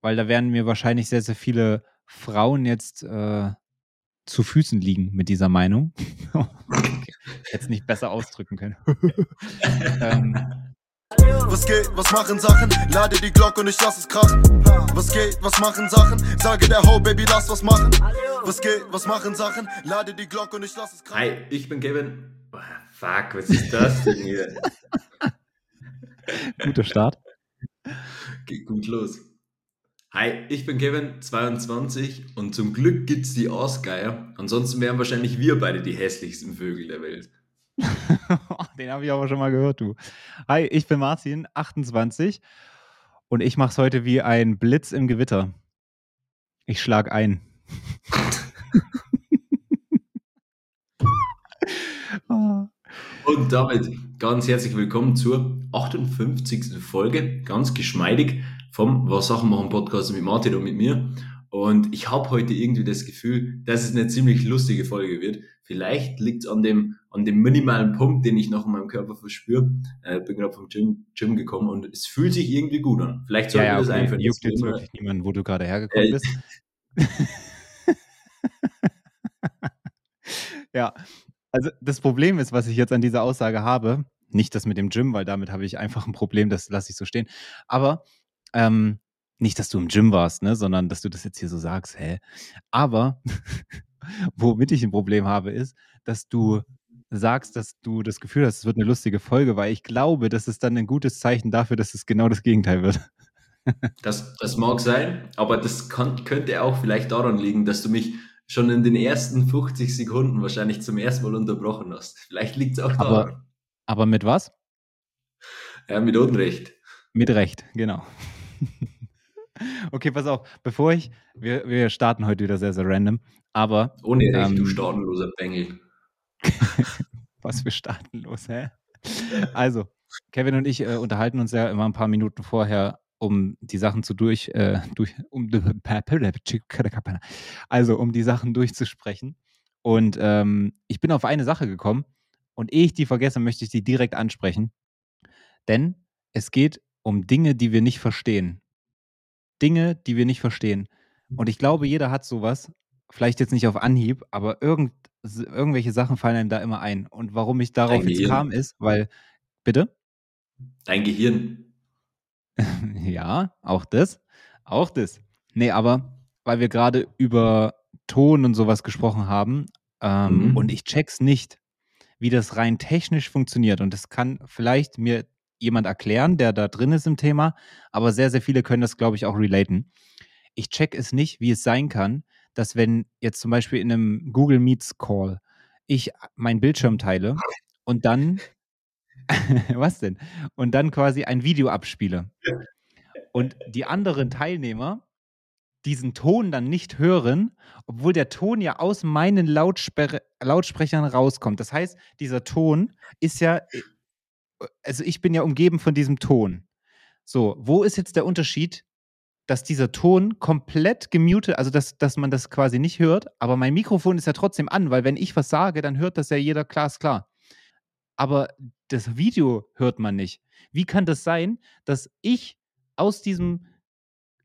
weil da werden mir wahrscheinlich sehr, sehr viele Frauen jetzt äh, zu Füßen liegen mit dieser Meinung. Jetzt nicht besser ausdrücken können. ähm, was geht, was machen Sachen? Lade die Glocke und ich lass es krachen. Was geht, was machen Sachen? Sage der Ho, Baby, lass was machen. Was geht, was machen Sachen? Lade die Glocke und ich lass es krachen. Hi, ich bin Kevin. Oh, fuck, was ist das denn hier? Guter Start. Geht gut los. Hi, ich bin Kevin, 22 und zum Glück gibt's die Ausgeier. Ansonsten wären wahrscheinlich wir beide die hässlichsten Vögel der Welt. Den habe ich aber schon mal gehört, du. Hi, ich bin Martin, 28 und ich mache es heute wie ein Blitz im Gewitter. Ich schlag ein. Und damit ganz herzlich willkommen zur 58. Folge, ganz geschmeidig vom Was Sachen machen Podcast mit Martin und mit mir. Und ich habe heute irgendwie das Gefühl, dass es eine ziemlich lustige Folge wird. Vielleicht liegt es an dem, an dem minimalen Punkt, den ich noch in meinem Körper verspüre. Äh, bin gerade vom Gym, Gym gekommen und es fühlt sich irgendwie gut an. Vielleicht sollten ja, ja, wir das okay. einführen. Juckt jetzt wirklich niemand, wo du gerade hergekommen äh, bist. ja, also das Problem ist, was ich jetzt an dieser Aussage habe, nicht das mit dem Gym, weil damit habe ich einfach ein Problem, das lasse ich so stehen. Aber ähm, nicht, dass du im Gym warst, ne, sondern dass du das jetzt hier so sagst, hä? Aber womit ich ein Problem habe, ist, dass du sagst, dass du das Gefühl hast, es wird eine lustige Folge, weil ich glaube, das ist dann ein gutes Zeichen dafür, dass es genau das Gegenteil wird. das, das mag sein, aber das kann, könnte auch vielleicht daran liegen, dass du mich schon in den ersten 50 Sekunden wahrscheinlich zum ersten Mal unterbrochen hast. Vielleicht liegt es auch daran. Aber, aber mit was? Ja, mit Unrecht. Mit Recht, genau. okay, pass auf, bevor ich, wir, wir starten heute wieder sehr, sehr random, aber. Ohne Recht, ähm, du staatenloser Bengel. was für staatenlos, hä? Also, Kevin und ich äh, unterhalten uns ja immer ein paar Minuten vorher um die Sachen zu durch, äh, durch um, also um die Sachen durchzusprechen. Und ähm, ich bin auf eine Sache gekommen und ehe ich die vergesse, möchte ich die direkt ansprechen. Denn es geht um Dinge, die wir nicht verstehen. Dinge, die wir nicht verstehen. Und ich glaube, jeder hat sowas, vielleicht jetzt nicht auf Anhieb, aber irgend, irgendwelche Sachen fallen einem da immer ein. Und warum ich darauf Dein jetzt Gehirn. kam, ist, weil, bitte? Dein Gehirn. ja, auch das. Auch das. Nee, aber weil wir gerade über Ton und sowas gesprochen haben ähm, mhm. und ich check's nicht, wie das rein technisch funktioniert. Und das kann vielleicht mir jemand erklären, der da drin ist im Thema, aber sehr, sehr viele können das, glaube ich, auch relaten. Ich check es nicht, wie es sein kann, dass wenn jetzt zum Beispiel in einem Google Meets Call ich meinen Bildschirm teile und dann Was denn? Und dann quasi ein Video abspiele. Und die anderen Teilnehmer diesen Ton dann nicht hören, obwohl der Ton ja aus meinen Lautspre Lautsprechern rauskommt. Das heißt, dieser Ton ist ja, äh, also ich bin ja umgeben von diesem Ton. So, wo ist jetzt der Unterschied, dass dieser Ton komplett gemutet, also dass, dass man das quasi nicht hört, aber mein Mikrofon ist ja trotzdem an, weil wenn ich was sage, dann hört das ja jeder glasklar. Aber das Video hört man nicht. Wie kann das sein, dass ich aus diesem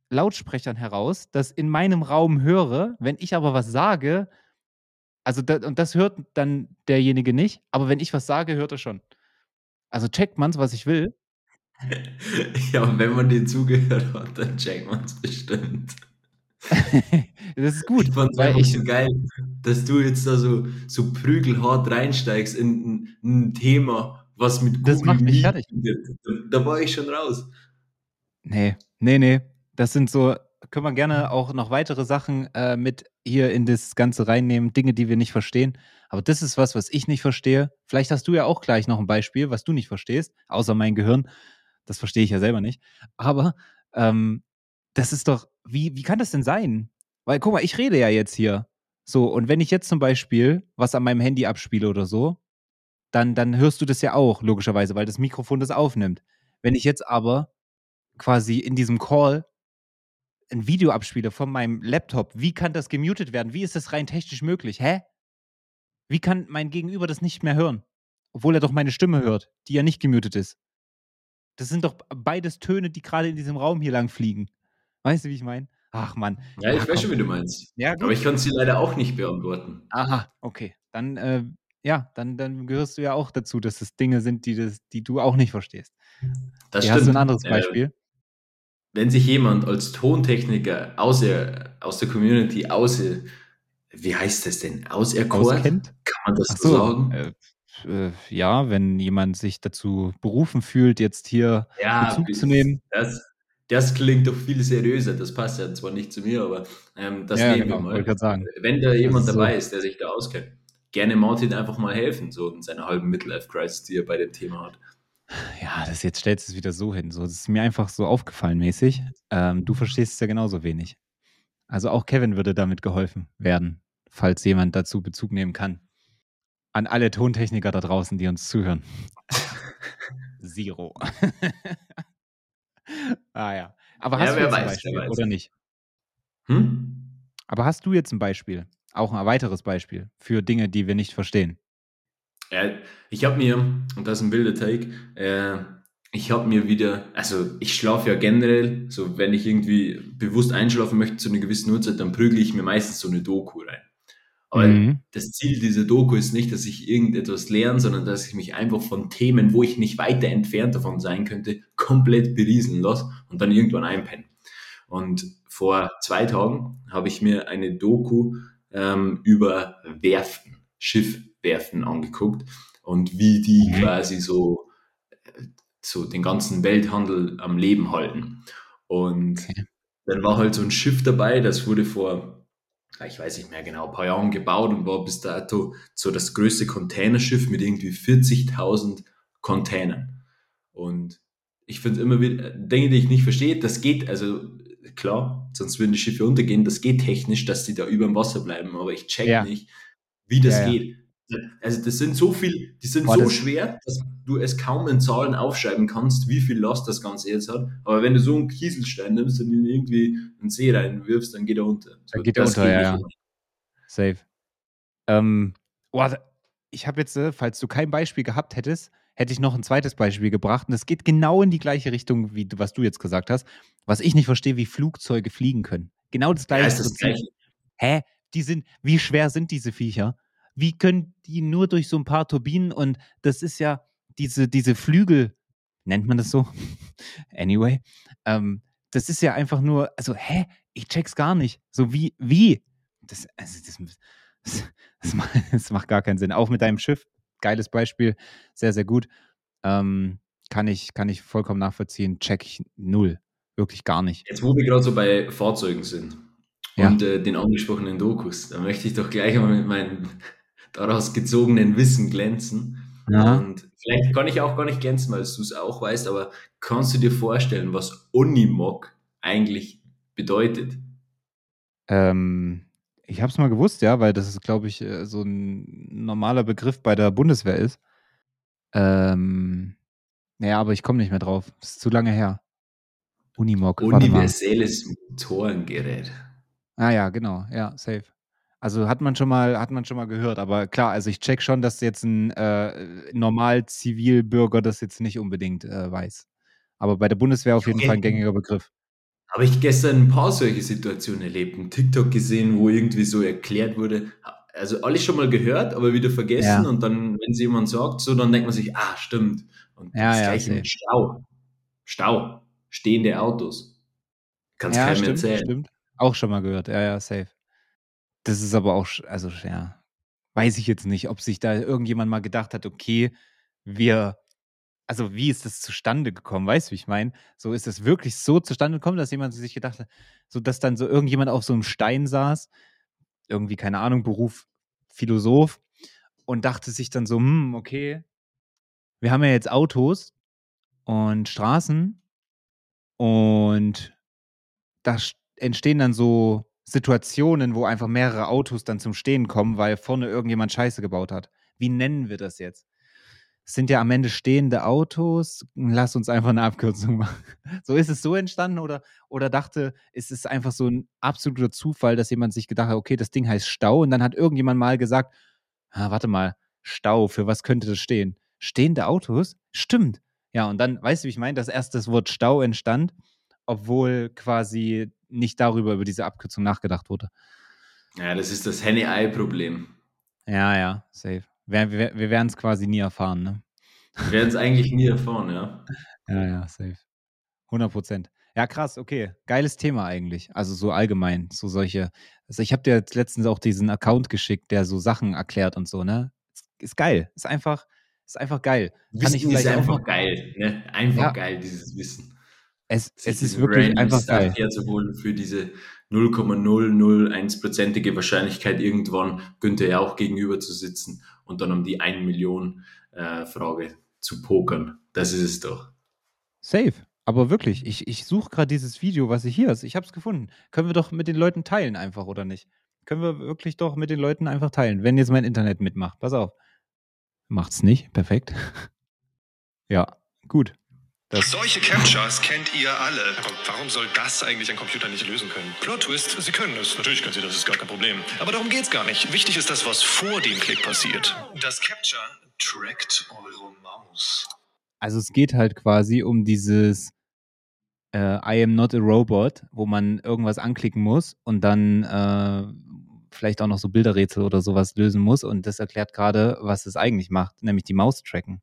Lautsprechern heraus das in meinem Raum höre, wenn ich aber was sage, also da, und das hört dann derjenige nicht, aber wenn ich was sage, hört er schon. Also checkt man's, was ich will. Ja, wenn man dir zugehört hat, dann checkt man es bestimmt. das ist gut. Ich fand es einfach so geil, dass du jetzt da so, so prügelhart reinsteigst in ein, ein Thema, was mit Google Das macht mich fertig. Da, da war ich schon raus. Nee, nee, nee. Das sind so, können wir gerne auch noch weitere Sachen äh, mit hier in das Ganze reinnehmen, Dinge, die wir nicht verstehen. Aber das ist was, was ich nicht verstehe. Vielleicht hast du ja auch gleich noch ein Beispiel, was du nicht verstehst, außer mein Gehirn. Das verstehe ich ja selber nicht. Aber ähm, das ist doch, wie, wie kann das denn sein? Weil, guck mal, ich rede ja jetzt hier. So, und wenn ich jetzt zum Beispiel was an meinem Handy abspiele oder so, dann, dann hörst du das ja auch, logischerweise, weil das Mikrofon das aufnimmt. Wenn ich jetzt aber quasi in diesem Call ein Video abspiele von meinem Laptop, wie kann das gemutet werden? Wie ist das rein technisch möglich? Hä? Wie kann mein Gegenüber das nicht mehr hören? Obwohl er doch meine Stimme hört, die ja nicht gemutet ist. Das sind doch beides Töne, die gerade in diesem Raum hier lang fliegen. Weißt du, wie ich meine? Ach Mann. Ja, ich weiß schon, wie du meinst. Ja. Aber ich kann sie leider auch nicht beantworten. Aha, okay. Dann, äh, ja, dann, dann gehörst du ja auch dazu, dass es Dinge sind, die, das, die du auch nicht verstehst. Das Hier stimmt. Hast du ein anderes äh, Beispiel? Äh, wenn sich jemand als Tontechniker aus der, aus der Community außer, wie heißt das denn, auserkoren? Auskennt? Kann man das so, sagen? Äh, äh, ja, wenn jemand sich dazu berufen fühlt, jetzt hier ja, Bezug zu nehmen. Das, das klingt doch viel seriöser. Das passt ja zwar nicht zu mir, aber ähm, das ja, nehmen genau, wir mal. Sagen. Wenn da jemand ist dabei so. ist, der sich da auskennt, gerne Martin einfach mal helfen, so in seiner halben Midlife-Crisis, die er bei dem Thema hat. Ja, das jetzt stellst du es wieder so hin. So, das ist mir einfach so aufgefallen mäßig. Ähm, du verstehst es ja genauso wenig. Also auch Kevin würde damit geholfen werden, falls jemand dazu Bezug nehmen kann. An alle Tontechniker da draußen, die uns zuhören. Zero. ah ja. Aber hast ja, du jetzt weiß, ein Beispiel oder nicht? Hm? Aber hast du jetzt ein Beispiel? Auch ein weiteres Beispiel für Dinge, die wir nicht verstehen? Ja, ich habe mir, und das ist ein wilder Take, äh, ich habe mir wieder, also ich schlafe ja generell, so wenn ich irgendwie bewusst einschlafen möchte zu einer gewissen Uhrzeit, dann prügle ich mir meistens so eine Doku rein. Aber mhm. das Ziel dieser Doku ist nicht, dass ich irgendetwas lerne, sondern dass ich mich einfach von Themen, wo ich nicht weiter entfernt davon sein könnte, komplett berieseln lasse und dann irgendwann einpenne. Und vor zwei Tagen habe ich mir eine Doku ähm, über Werften, Schiffwerften angeguckt und wie die mhm. quasi so, so den ganzen Welthandel am Leben halten. Und okay. dann war halt so ein Schiff dabei, das wurde vor ich weiß nicht mehr genau, ein paar Jahren gebaut und war bis dato so das größte Containerschiff mit irgendwie 40.000 Containern. Und ich finde immer wieder Dinge, die ich nicht verstehe, das geht, also klar, sonst würden die Schiffe untergehen, das geht technisch, dass die da über dem Wasser bleiben, aber ich check ja. nicht, wie das ja, ja. geht. Also das sind so viel, die sind Boah, so schwer, dass du es kaum in Zahlen aufschreiben kannst, wie viel Last das Ganze jetzt hat. Aber wenn du so einen Kieselstein nimmst und ihn irgendwie in den See reinwirfst, dann geht er unter. So, dann geht er unter, ja, ja. Safe. Ähm, oh, ich habe jetzt, äh, falls du kein Beispiel gehabt hättest, hätte ich noch ein zweites Beispiel gebracht. Und das geht genau in die gleiche Richtung, wie was du jetzt gesagt hast. Was ich nicht verstehe, wie Flugzeuge fliegen können. Genau das gleiche. Ja, das gleiche. Hä? Die sind, wie schwer sind diese Viecher? wie können die nur durch so ein paar Turbinen und das ist ja diese, diese Flügel, nennt man das so? anyway, ähm, das ist ja einfach nur, also, hä? Ich check's gar nicht. So wie, wie? Das, also, das, das, das, macht, das macht gar keinen Sinn. Auch mit deinem Schiff, geiles Beispiel, sehr, sehr gut. Ähm, kann, ich, kann ich vollkommen nachvollziehen, check ich null. Wirklich gar nicht. Jetzt, wo wir gerade so bei Fahrzeugen sind ja. und äh, den angesprochenen Dokus, da möchte ich doch gleich mal mit meinen daraus gezogenen Wissen glänzen. Ja. Und vielleicht kann ich auch gar nicht glänzen, weil du es auch weißt, aber kannst du dir vorstellen, was Unimog eigentlich bedeutet? Ähm, ich habe es mal gewusst, ja, weil das ist, glaube ich, äh, so ein normaler Begriff bei der Bundeswehr ist. Ähm, naja, aber ich komme nicht mehr drauf. Das ist zu lange her. Unimog. Universelles Motorengerät. Ah ja, genau. Ja, safe. Also hat man schon mal, hat man schon mal gehört, aber klar, also ich check schon, dass jetzt ein äh, normal Zivilbürger das jetzt nicht unbedingt äh, weiß. Aber bei der Bundeswehr auf jeden. Fall ein gängiger Begriff. Habe ich gestern ein paar solche Situationen erlebt, ein TikTok gesehen, wo irgendwie so erklärt wurde, also alles schon mal gehört, aber wieder vergessen ja. und dann, wenn es jemand sagt, so, dann denkt man sich, ah, stimmt. Und ja, das ja, gleiche mit Stau. Stau. Stehende Autos. Kannst ja, keinem stimmt, erzählen. Stimmt. Auch schon mal gehört, ja, ja, safe. Das ist aber auch, also ja, weiß ich jetzt nicht, ob sich da irgendjemand mal gedacht hat, okay, wir, also wie ist das zustande gekommen? Weißt du, wie ich meine? So ist es wirklich so zustande gekommen, dass jemand sich gedacht hat, so dass dann so irgendjemand auf so einem Stein saß, irgendwie, keine Ahnung, Beruf Philosoph und dachte sich dann so, hm, okay, wir haben ja jetzt Autos und Straßen und da entstehen dann so Situationen, wo einfach mehrere Autos dann zum Stehen kommen, weil vorne irgendjemand Scheiße gebaut hat. Wie nennen wir das jetzt? Es sind ja am Ende stehende Autos. Lass uns einfach eine Abkürzung machen. So ist es so entstanden oder, oder dachte, ist es einfach so ein absoluter Zufall, dass jemand sich gedacht hat, okay, das Ding heißt Stau und dann hat irgendjemand mal gesagt, ah, warte mal, Stau, für was könnte das stehen? Stehende Autos? Stimmt. Ja, und dann, weißt du, wie ich meine, dass erst das Wort Stau entstand obwohl quasi nicht darüber, über diese Abkürzung nachgedacht wurde. Ja, das ist das Henne-Ei-Problem. Ja, ja, safe. Wir, wir, wir werden es quasi nie erfahren, ne? Wir werden es eigentlich nie erfahren, ja. Ja, ja, safe. 100 Prozent. Ja, krass, okay. Geiles Thema eigentlich. Also so allgemein, so solche. Also ich habe dir jetzt letztens auch diesen Account geschickt, der so Sachen erklärt und so, ne? Ist geil. Ist einfach, ist einfach geil. Wissen ist einfach geil, ne? Einfach ja. geil, dieses Wissen. Es, es ist wirklich einfach geil. herzuholen für diese 0,001-prozentige Wahrscheinlichkeit irgendwann Günther ja auch gegenüber zu sitzen und dann um die 1 Million äh, Frage zu pokern. Das ist es doch. Safe. Aber wirklich, ich, ich suche gerade dieses Video, was ich hier ist. Ich habe es gefunden. Können wir doch mit den Leuten teilen einfach, oder nicht? Können wir wirklich doch mit den Leuten einfach teilen, wenn jetzt mein Internet mitmacht. Pass auf. Macht's nicht. Perfekt. ja, gut. Das Solche Captchas kennt ihr alle. Aber warum soll das eigentlich ein Computer nicht lösen können? Plot Twist, Sie können es. Natürlich können Sie das, ist gar kein Problem. Aber darum geht's gar nicht. Wichtig ist das, was vor dem Klick passiert. Das Captcha trackt eure Maus. Also es geht halt quasi um dieses äh, I am not a robot, wo man irgendwas anklicken muss und dann äh, vielleicht auch noch so Bilderrätsel oder sowas lösen muss. Und das erklärt gerade, was es eigentlich macht, nämlich die Maus tracken.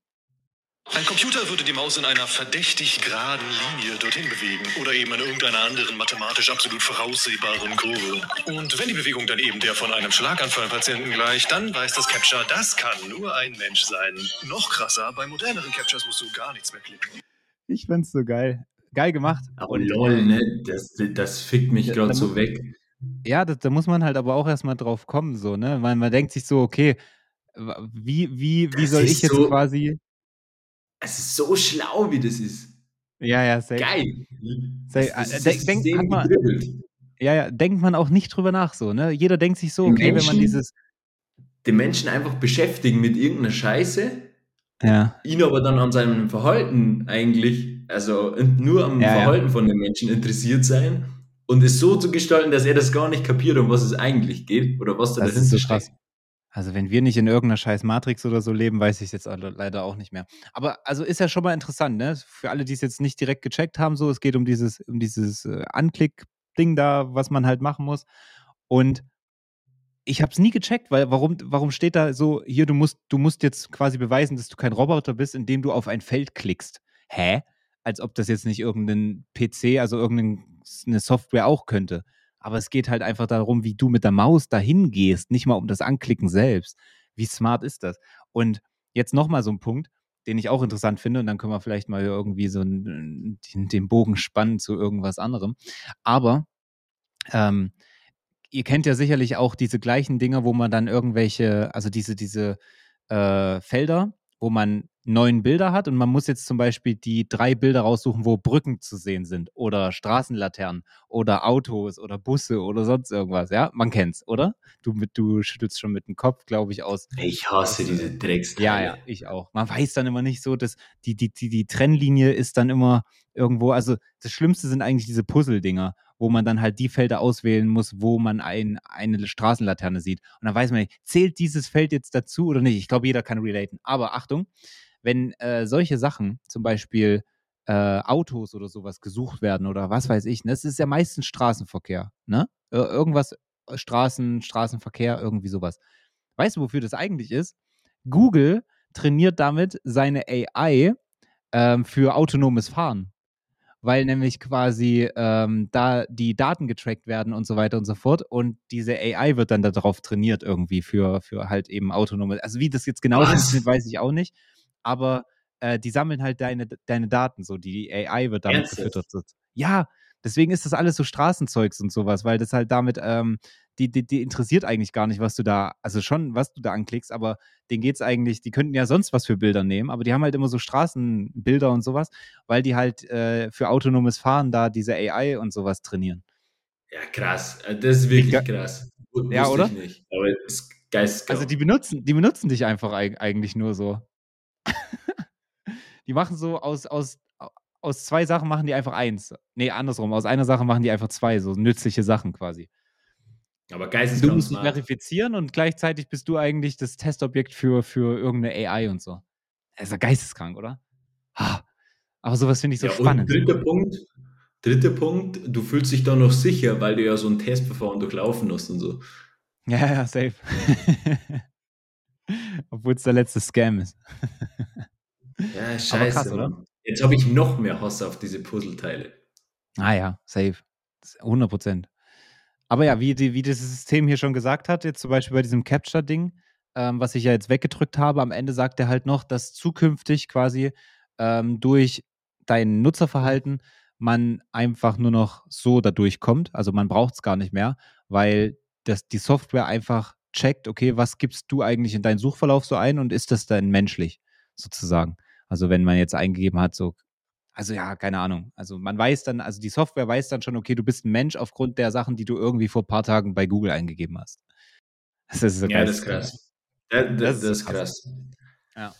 Ein Computer würde die Maus in einer verdächtig geraden Linie dorthin bewegen oder eben in irgendeiner anderen mathematisch absolut voraussehbaren Kurve. Und wenn die Bewegung dann eben der von einem Schlaganfallpatienten gleicht, dann weiß das Capture, das kann nur ein Mensch sein. Noch krasser, bei moderneren Captures musst du gar nichts mehr klicken. Ich find's so geil. Geil gemacht. Aber Und, lol, ne? Das, das fickt mich gerade so weg. Ja, das, da muss man halt aber auch erstmal drauf kommen, so, ne? Weil man denkt sich so, okay, wie, wie, wie soll ich jetzt so quasi es ist so schlau, wie das ist. Ja, ja, safe. Geil. Safe. Das, das, das denk, denk man, ja, ja, denkt man auch nicht drüber nach so, ne? Jeder denkt sich so, okay, Menschen, wenn man dieses. Den Menschen einfach beschäftigen mit irgendeiner Scheiße, ja. ihn aber dann an seinem Verhalten eigentlich, also nur am ja, Verhalten ja. von den Menschen interessiert sein und es so zu gestalten, dass er das gar nicht kapiert, um was es eigentlich geht oder was da das dahinter ist so steckt. Also wenn wir nicht in irgendeiner scheiß Matrix oder so leben, weiß ich es jetzt leider auch nicht mehr. Aber also ist ja schon mal interessant, ne? Für alle, die es jetzt nicht direkt gecheckt haben, so, es geht um dieses, um dieses äh, Anklick-Ding da, was man halt machen muss. Und ich habe es nie gecheckt, weil warum, warum steht da so, hier, du musst, du musst jetzt quasi beweisen, dass du kein Roboter bist, indem du auf ein Feld klickst. Hä? Als ob das jetzt nicht irgendein PC, also irgendeine Software auch könnte. Aber es geht halt einfach darum, wie du mit der Maus dahin gehst, nicht mal um das Anklicken selbst. Wie smart ist das? Und jetzt nochmal so ein Punkt, den ich auch interessant finde, und dann können wir vielleicht mal irgendwie so den, den Bogen spannen zu irgendwas anderem. Aber ähm, ihr kennt ja sicherlich auch diese gleichen Dinge, wo man dann irgendwelche, also diese, diese äh, Felder, wo man neun Bilder hat und man muss jetzt zum Beispiel die drei Bilder raussuchen, wo Brücken zu sehen sind oder Straßenlaternen oder Autos oder Busse oder sonst irgendwas. Ja, man kennt's, oder? Du, du schüttelst schon mit dem Kopf, glaube ich, aus. Ich hasse aus, diese Drecksteile. Ja, ja, ich auch. Man weiß dann immer nicht so, dass die, die, die, die Trennlinie ist dann immer irgendwo, also das Schlimmste sind eigentlich diese Puzzle-Dinger wo man dann halt die Felder auswählen muss, wo man ein, eine Straßenlaterne sieht. Und dann weiß man nicht, zählt dieses Feld jetzt dazu oder nicht? Ich glaube, jeder kann relaten. Aber Achtung, wenn äh, solche Sachen, zum Beispiel äh, Autos oder sowas gesucht werden oder was weiß ich, ne, das ist ja meistens Straßenverkehr, ne? Irgendwas, äh, Straßen, Straßenverkehr, irgendwie sowas. Weißt du, wofür das eigentlich ist? Google trainiert damit seine AI ähm, für autonomes Fahren weil nämlich quasi ähm, da die Daten getrackt werden und so weiter und so fort. Und diese AI wird dann darauf trainiert irgendwie für, für halt eben autonome. Also wie das jetzt genau ist, weiß ich auch nicht. Aber äh, die sammeln halt deine, deine Daten so. Die AI wird damit Ernsthaft? gefüttert. Ja, deswegen ist das alles so Straßenzeugs und sowas, weil das halt damit ähm, die, die, die interessiert eigentlich gar nicht, was du da, also schon, was du da anklickst, aber denen geht es eigentlich, die könnten ja sonst was für Bilder nehmen, aber die haben halt immer so Straßenbilder und sowas, weil die halt äh, für autonomes Fahren da diese AI und sowas trainieren. Ja, krass. Äh, das ist wirklich ich, krass. Wusste ja, oder? Ich nicht, aber ist geisteskrank. Also die benutzen, die benutzen dich einfach eigentlich nur so. die machen so aus, aus, aus zwei Sachen machen die einfach eins. Nee, andersrum. Aus einer Sache machen die einfach zwei, so nützliche Sachen quasi. Aber geisteskrank. Du musst dich verifizieren und gleichzeitig bist du eigentlich das Testobjekt für, für irgendeine AI und so. Das ist ja geisteskrank, oder? Aber sowas finde ich so ja, spannend. Dritter Punkt, dritter Punkt, du fühlst dich da noch sicher, weil du ja so ein Testverfahren durchlaufen hast und so. Ja, ja, safe. Obwohl es der letzte Scam ist. ja, scheiße. Krass, oder? Jetzt habe ich noch mehr Hass auf diese Puzzleteile. Ah ja, safe. 100 Prozent. Aber ja, wie, die, wie das System hier schon gesagt hat, jetzt zum Beispiel bei diesem Capture-Ding, ähm, was ich ja jetzt weggedrückt habe, am Ende sagt er halt noch, dass zukünftig quasi ähm, durch dein Nutzerverhalten man einfach nur noch so da durchkommt. Also man braucht es gar nicht mehr, weil das, die Software einfach checkt, okay, was gibst du eigentlich in deinen Suchverlauf so ein und ist das dann menschlich sozusagen? Also wenn man jetzt eingegeben hat, so, also ja, keine Ahnung. Also man weiß dann, also die Software weiß dann schon, okay, du bist ein Mensch aufgrund der Sachen, die du irgendwie vor ein paar Tagen bei Google eingegeben hast. Das ist so ja, das ist krass. Das, das, das, ist krass. Ja.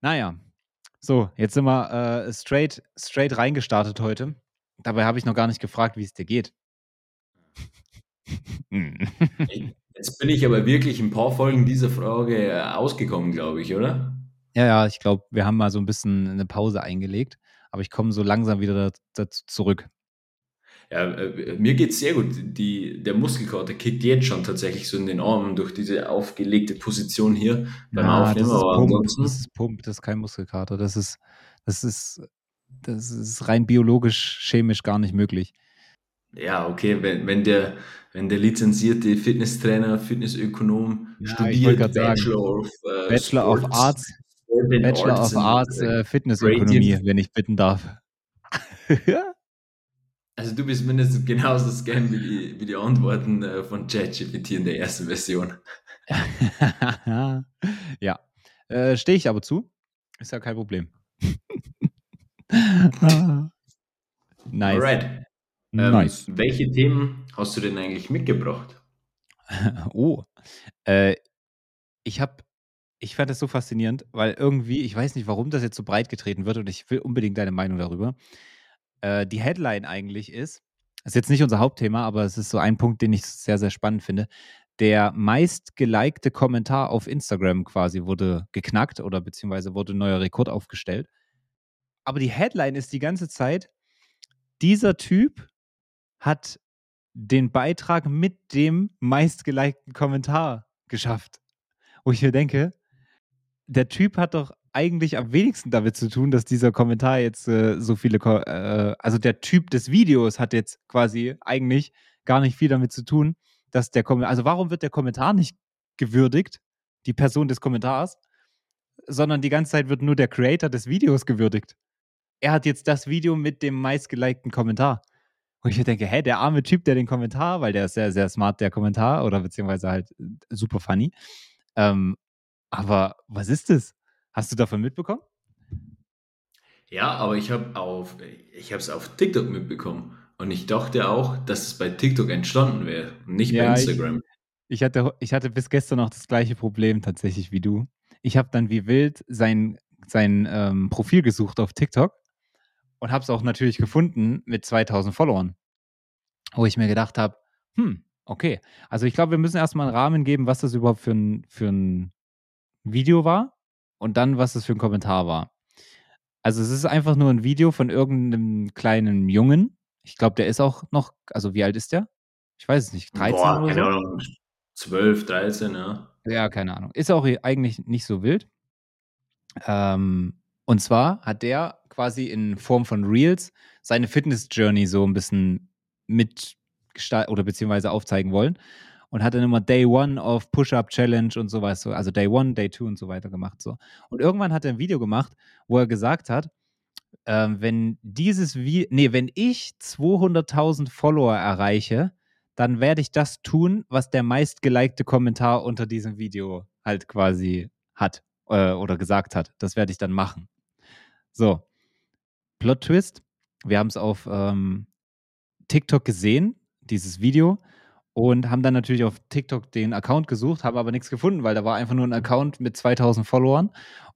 Naja. So, jetzt sind wir äh, straight, straight reingestartet heute. Dabei habe ich noch gar nicht gefragt, wie es dir geht. Jetzt bin ich aber wirklich ein paar Folgen dieser Frage äh, ausgekommen, glaube ich, oder? Ja, ja, ich glaube, wir haben mal so ein bisschen eine Pause eingelegt, aber ich komme so langsam wieder dazu zurück. Ja, äh, mir geht es sehr gut. Die, der Muskelkater kickt jetzt schon tatsächlich so in den Armen durch diese aufgelegte Position hier beim ja, Aufnehmen. Das ist, Pump, das ist Pump, das ist kein Muskelkater. Das ist, das ist, das ist rein biologisch, chemisch gar nicht möglich. Ja, okay, wenn, wenn der, wenn der lizenzierte Fitnesstrainer, Fitnessökonom ja, studiert, Bachelor of, äh, Bachelor of Arts, Bachelor Arts of Arts, äh, Fitnessökonomie, wenn ich bitten darf. also du bist mindestens genauso scam wie die, wie die Antworten äh, von ChatGPT in der ersten Version. ja, äh, stehe ich aber zu. Ist ja kein Problem. nice. Alright. Ähm, nice. Welche Themen hast du denn eigentlich mitgebracht? oh, äh, ich habe, ich fand das so faszinierend, weil irgendwie, ich weiß nicht, warum das jetzt so breit getreten wird und ich will unbedingt deine Meinung darüber. Äh, die Headline eigentlich ist, das ist jetzt nicht unser Hauptthema, aber es ist so ein Punkt, den ich sehr, sehr spannend finde. Der meistgelikte Kommentar auf Instagram quasi wurde geknackt oder beziehungsweise wurde ein neuer Rekord aufgestellt. Aber die Headline ist die ganze Zeit, dieser Typ hat den Beitrag mit dem meistgelikten Kommentar geschafft. Wo ich mir denke, der Typ hat doch eigentlich am wenigsten damit zu tun, dass dieser Kommentar jetzt äh, so viele, Ko äh, also der Typ des Videos hat jetzt quasi eigentlich gar nicht viel damit zu tun, dass der Kommentar, also warum wird der Kommentar nicht gewürdigt, die Person des Kommentars, sondern die ganze Zeit wird nur der Creator des Videos gewürdigt. Er hat jetzt das Video mit dem meistgelikten Kommentar. Wo ich denke, hä, der arme Typ, der den Kommentar, weil der ist sehr, sehr smart, der Kommentar, oder beziehungsweise halt äh, super funny. Ähm, aber was ist das? Hast du davon mitbekommen? Ja, aber ich habe auf, ich habe es auf TikTok mitbekommen und ich dachte auch, dass es bei TikTok entstanden wäre, nicht ja, bei Instagram. Ich, ich, hatte, ich hatte bis gestern noch das gleiche Problem tatsächlich wie du. Ich habe dann wie wild sein, sein ähm, Profil gesucht auf TikTok und habe es auch natürlich gefunden mit 2000 Followern, wo ich mir gedacht habe, hm, okay. Also ich glaube, wir müssen erstmal einen Rahmen geben, was das überhaupt für ein, für ein Video war und dann, was das für ein Kommentar war. Also es ist einfach nur ein Video von irgendeinem kleinen Jungen. Ich glaube, der ist auch noch, also wie alt ist der? Ich weiß es nicht, 13 Boah, oder so? Keine Ahnung, 12, 13, ja. Ja, keine Ahnung. Ist auch eigentlich nicht so wild. Ähm, und zwar hat der quasi in Form von Reels seine Fitness-Journey so ein bisschen mitgestalten oder beziehungsweise aufzeigen wollen. Und hat dann immer Day One of Push-Up Challenge und sowas, also Day One, Day Two und so weiter gemacht. So. Und irgendwann hat er ein Video gemacht, wo er gesagt hat, ähm, wenn dieses Video, nee, wenn ich 200.000 Follower erreiche, dann werde ich das tun, was der meistgelikte Kommentar unter diesem Video halt quasi hat äh, oder gesagt hat. Das werde ich dann machen. So, Plot Twist. Wir haben es auf ähm, TikTok gesehen, dieses Video, und haben dann natürlich auf TikTok den Account gesucht, haben aber nichts gefunden, weil da war einfach nur ein Account mit 2000 Followern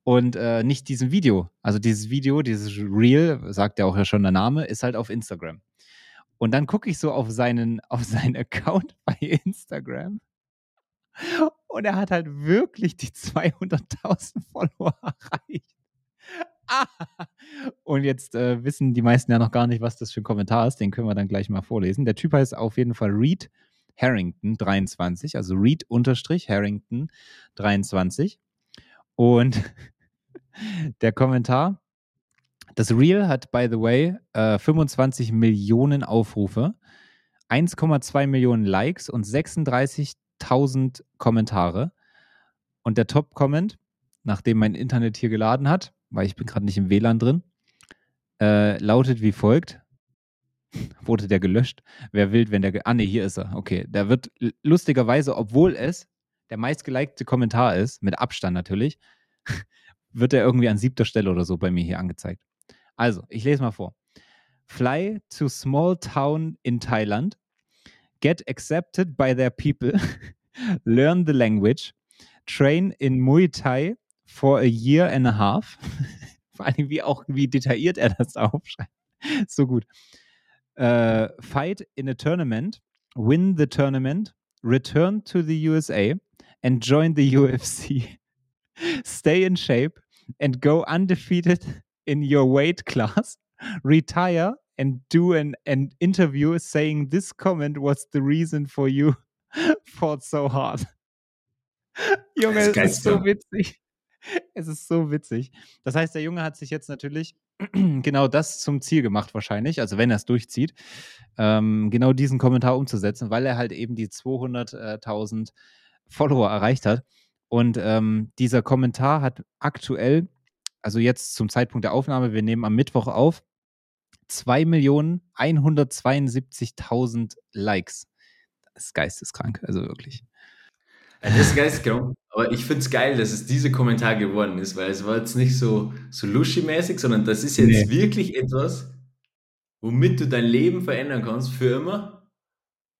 und äh, nicht diesem Video. Also dieses Video, dieses Reel, sagt ja auch ja schon der Name, ist halt auf Instagram. Und dann gucke ich so auf seinen, auf seinen Account bei Instagram. Und er hat halt wirklich die 200.000 Follower erreicht. Und jetzt äh, wissen die meisten ja noch gar nicht, was das für ein Kommentar ist. Den können wir dann gleich mal vorlesen. Der Typ heißt auf jeden Fall Reed Harrington 23, also Reed unterstrich Harrington 23. Und der Kommentar, das Reel hat, by the way, äh, 25 Millionen Aufrufe, 1,2 Millionen Likes und 36.000 Kommentare. Und der Top-Comment, nachdem mein Internet hier geladen hat, weil ich bin gerade nicht im WLAN drin, äh, lautet wie folgt. Wurde der gelöscht? Wer will, wenn der. Ah, nee, hier ist er. Okay. Der wird lustigerweise, obwohl es der meistgelikte Kommentar ist, mit Abstand natürlich, wird er irgendwie an siebter Stelle oder so bei mir hier angezeigt. Also, ich lese mal vor. Fly to small town in Thailand. Get accepted by their people. Learn the language. Train in Muay Thai for a year and a half. Vor allem, wie auch, wie detailliert er das aufschreibt. so gut. Uh, fight in a tournament, win the tournament, return to the USA and join the UFC. Stay in shape and go undefeated in your weight class. Retire and do an, an interview saying this comment was the reason for you fought so hard. Junge, es ist so witzig. Es ist so witzig. Das heißt, der Junge hat sich jetzt natürlich genau das zum Ziel gemacht, wahrscheinlich, also wenn er es durchzieht, ähm, genau diesen Kommentar umzusetzen, weil er halt eben die 200.000 Follower erreicht hat. Und ähm, dieser Kommentar hat aktuell, also jetzt zum Zeitpunkt der Aufnahme, wir nehmen am Mittwoch auf, 2.172.000 Likes. Das ist geisteskrank, also wirklich. Das ist geisteskrank. Aber ich finde es geil, dass es dieser Kommentar geworden ist, weil es war jetzt nicht so, so luschi-mäßig, sondern das ist jetzt nee. wirklich etwas, womit du dein Leben verändern kannst für immer.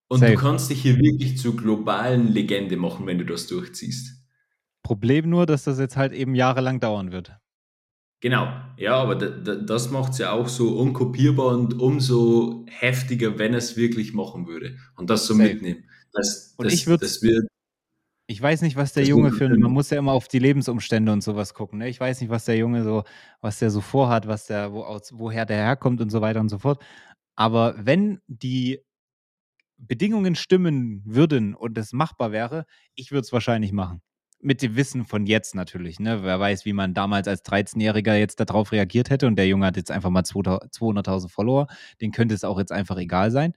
Und Safe. du kannst dich hier wirklich zur globalen Legende machen, wenn du das durchziehst. Problem nur, dass das jetzt halt eben jahrelang dauern wird. Genau, ja, aber das macht es ja auch so unkopierbar und umso heftiger, wenn es wirklich machen würde und das so Safe. mitnehmen. Das, und das, ich würde das wird ich weiß nicht, was der Junge für man muss ja immer auf die Lebensumstände und sowas gucken. Ne? Ich weiß nicht, was der Junge so, was der so vorhat, was der, wo aus, woher der herkommt und so weiter und so fort. Aber wenn die Bedingungen stimmen würden und es machbar wäre, ich würde es wahrscheinlich machen. Mit dem Wissen von jetzt natürlich. Ne? Wer weiß, wie man damals als 13-Jähriger jetzt darauf reagiert hätte und der Junge hat jetzt einfach mal 200.000 Follower. Den könnte es auch jetzt einfach egal sein.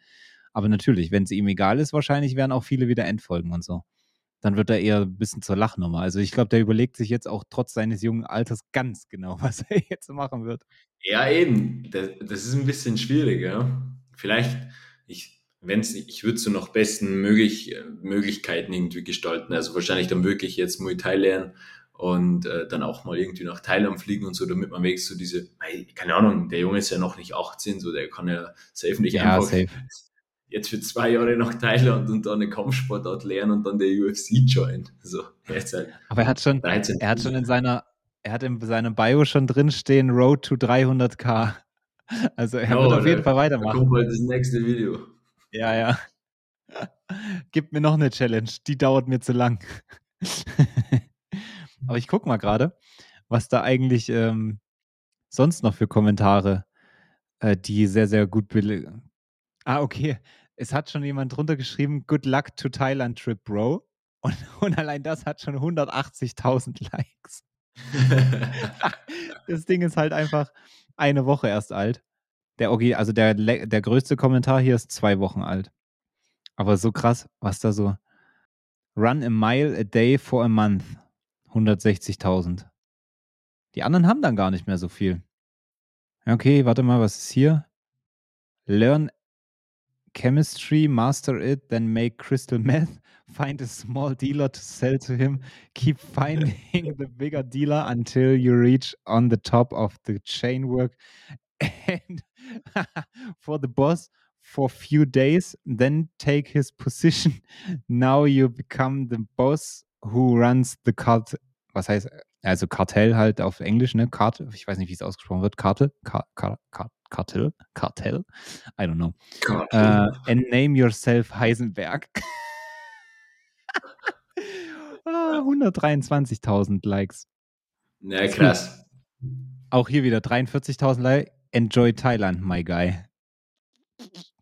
Aber natürlich, wenn es ihm egal ist, wahrscheinlich werden auch viele wieder entfolgen und so dann wird er eher ein bisschen zur Lachnummer. Also ich glaube, der überlegt sich jetzt auch trotz seines jungen Alters ganz genau, was er jetzt machen wird. Ja, eben. Das, das ist ein bisschen schwierig, ja. Vielleicht, ich, wenn's, ich würde so noch besten möglich, Möglichkeiten irgendwie gestalten. Also wahrscheinlich dann wirklich jetzt Muay Thai lernen und äh, dann auch mal irgendwie nach Thailand fliegen und so, damit man wenigstens so diese, keine Ahnung, der Junge ist ja noch nicht 18, so der kann ja safe nicht ja, einfach safe jetzt für zwei Jahre nach Thailand und dann eine Kampfsportart lernen und dann der UFC join. So, halt Aber er hat schon, er hat schon in seiner, er hat in seinem Bio schon drinstehen Road to 300k. Also er oh, wird auf jeden Fall weitermachen. Kommt bald das nächste Video. Ja, ja. Gib mir noch eine Challenge, die dauert mir zu lang. Aber ich gucke mal gerade, was da eigentlich ähm, sonst noch für Kommentare, äh, die sehr, sehr gut Ah, okay es hat schon jemand drunter geschrieben, Good luck to Thailand Trip, Bro. Und, und allein das hat schon 180.000 Likes. das Ding ist halt einfach eine Woche erst alt. Der also der, der größte Kommentar hier ist zwei Wochen alt. Aber so krass, was da so. Run a mile a day for a month. 160.000. Die anderen haben dann gar nicht mehr so viel. Okay, warte mal, was ist hier? Learn chemistry, master it, then make crystal meth, find a small dealer to sell to him, keep finding the bigger dealer until you reach on the top of the chain work and for the boss for a few days, then take his position. Now you become the boss who runs the cult. Was heißt, also Kartell halt auf Englisch, ne? Kart, ich weiß nicht, wie es ausgesprochen wird. Kartel, Kar, Kar, Kar, Kartell, Kartell, I don't know. Uh, and name yourself Heisenberg. ah, 123.000 Likes. Ja, krass. Auch hier wieder 43.000 Like. Enjoy Thailand, my guy.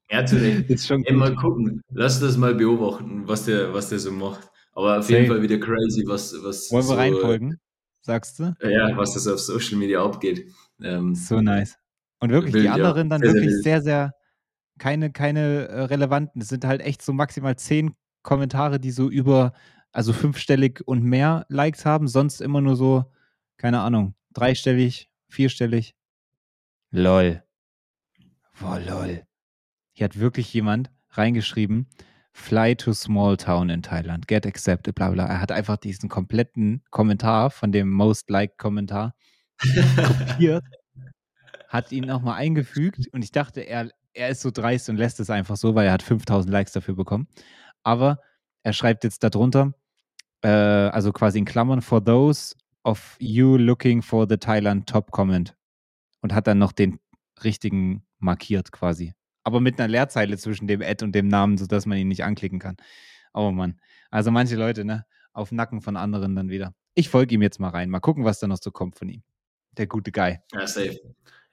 Ja, zu. Ist schon Ey, mal gucken. Lass das mal beobachten, was der, was der so macht. Aber auf jeden Fall wieder crazy, was. was Wollen so, wir reinfolgen? Sagst du? Ja, was das auf Social Media abgeht. Ähm, so nice. Und wirklich, wild, die anderen ja. dann sehr, wirklich sehr, sehr, sehr, keine, keine äh, relevanten. Es sind halt echt so maximal zehn Kommentare, die so über, also fünfstellig und mehr Likes haben. Sonst immer nur so, keine Ahnung, dreistellig, vierstellig. Lol. Boah, lol. Hier hat wirklich jemand reingeschrieben, Fly to small town in Thailand, get accepted, bla bla. Er hat einfach diesen kompletten Kommentar von dem Most Liked Kommentar kopiert, hat ihn nochmal eingefügt und ich dachte, er, er ist so dreist und lässt es einfach so, weil er hat 5000 Likes dafür bekommen. Aber er schreibt jetzt darunter, äh, also quasi in Klammern, for those of you looking for the Thailand top comment und hat dann noch den richtigen markiert quasi aber mit einer Leerzeile zwischen dem Ad und dem Namen, sodass man ihn nicht anklicken kann. Oh Mann. Also manche Leute, ne, auf Nacken von anderen dann wieder. Ich folge ihm jetzt mal rein. Mal gucken, was da noch so kommt von ihm. Der gute Guy. Ja, safe.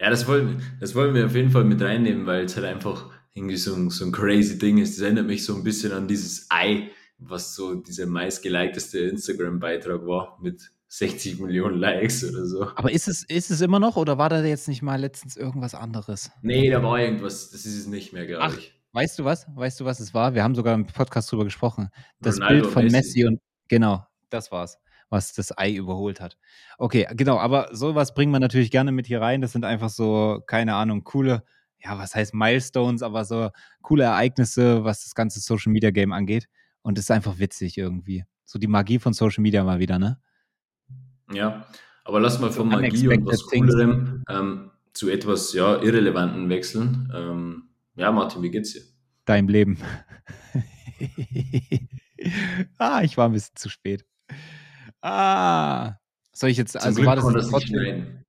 Ja, das wollen, das wollen wir auf jeden Fall mit reinnehmen, weil es halt einfach irgendwie so ein, so ein crazy Ding ist. Das erinnert mich so ein bisschen an dieses Ei, was so dieser meistgelikteste Instagram-Beitrag war mit 60 Millionen Likes oder so. Aber ist es, ist es immer noch oder war da jetzt nicht mal letztens irgendwas anderes? Nee, da war irgendwas, das ist es nicht mehr, glaube ich. Weißt du was? Weißt du, was es war? Wir haben sogar im Podcast drüber gesprochen. Das Ronaldo Bild von Messi. Messi und genau, das war's, was das Ei überholt hat. Okay, genau, aber sowas bringt man natürlich gerne mit hier rein. Das sind einfach so, keine Ahnung, coole, ja, was heißt Milestones, aber so coole Ereignisse, was das ganze Social Media Game angeht. Und es ist einfach witzig irgendwie. So die Magie von Social Media mal wieder, ne? Ja, aber lass mal von Magie und was Coolerem ähm, zu etwas ja, Irrelevanten wechseln. Ähm, ja, Martin, wie geht's dir? Deinem Leben. ah, ich war ein bisschen zu spät. Ah, soll ich jetzt, Zum also Glück war das, das trotzdem,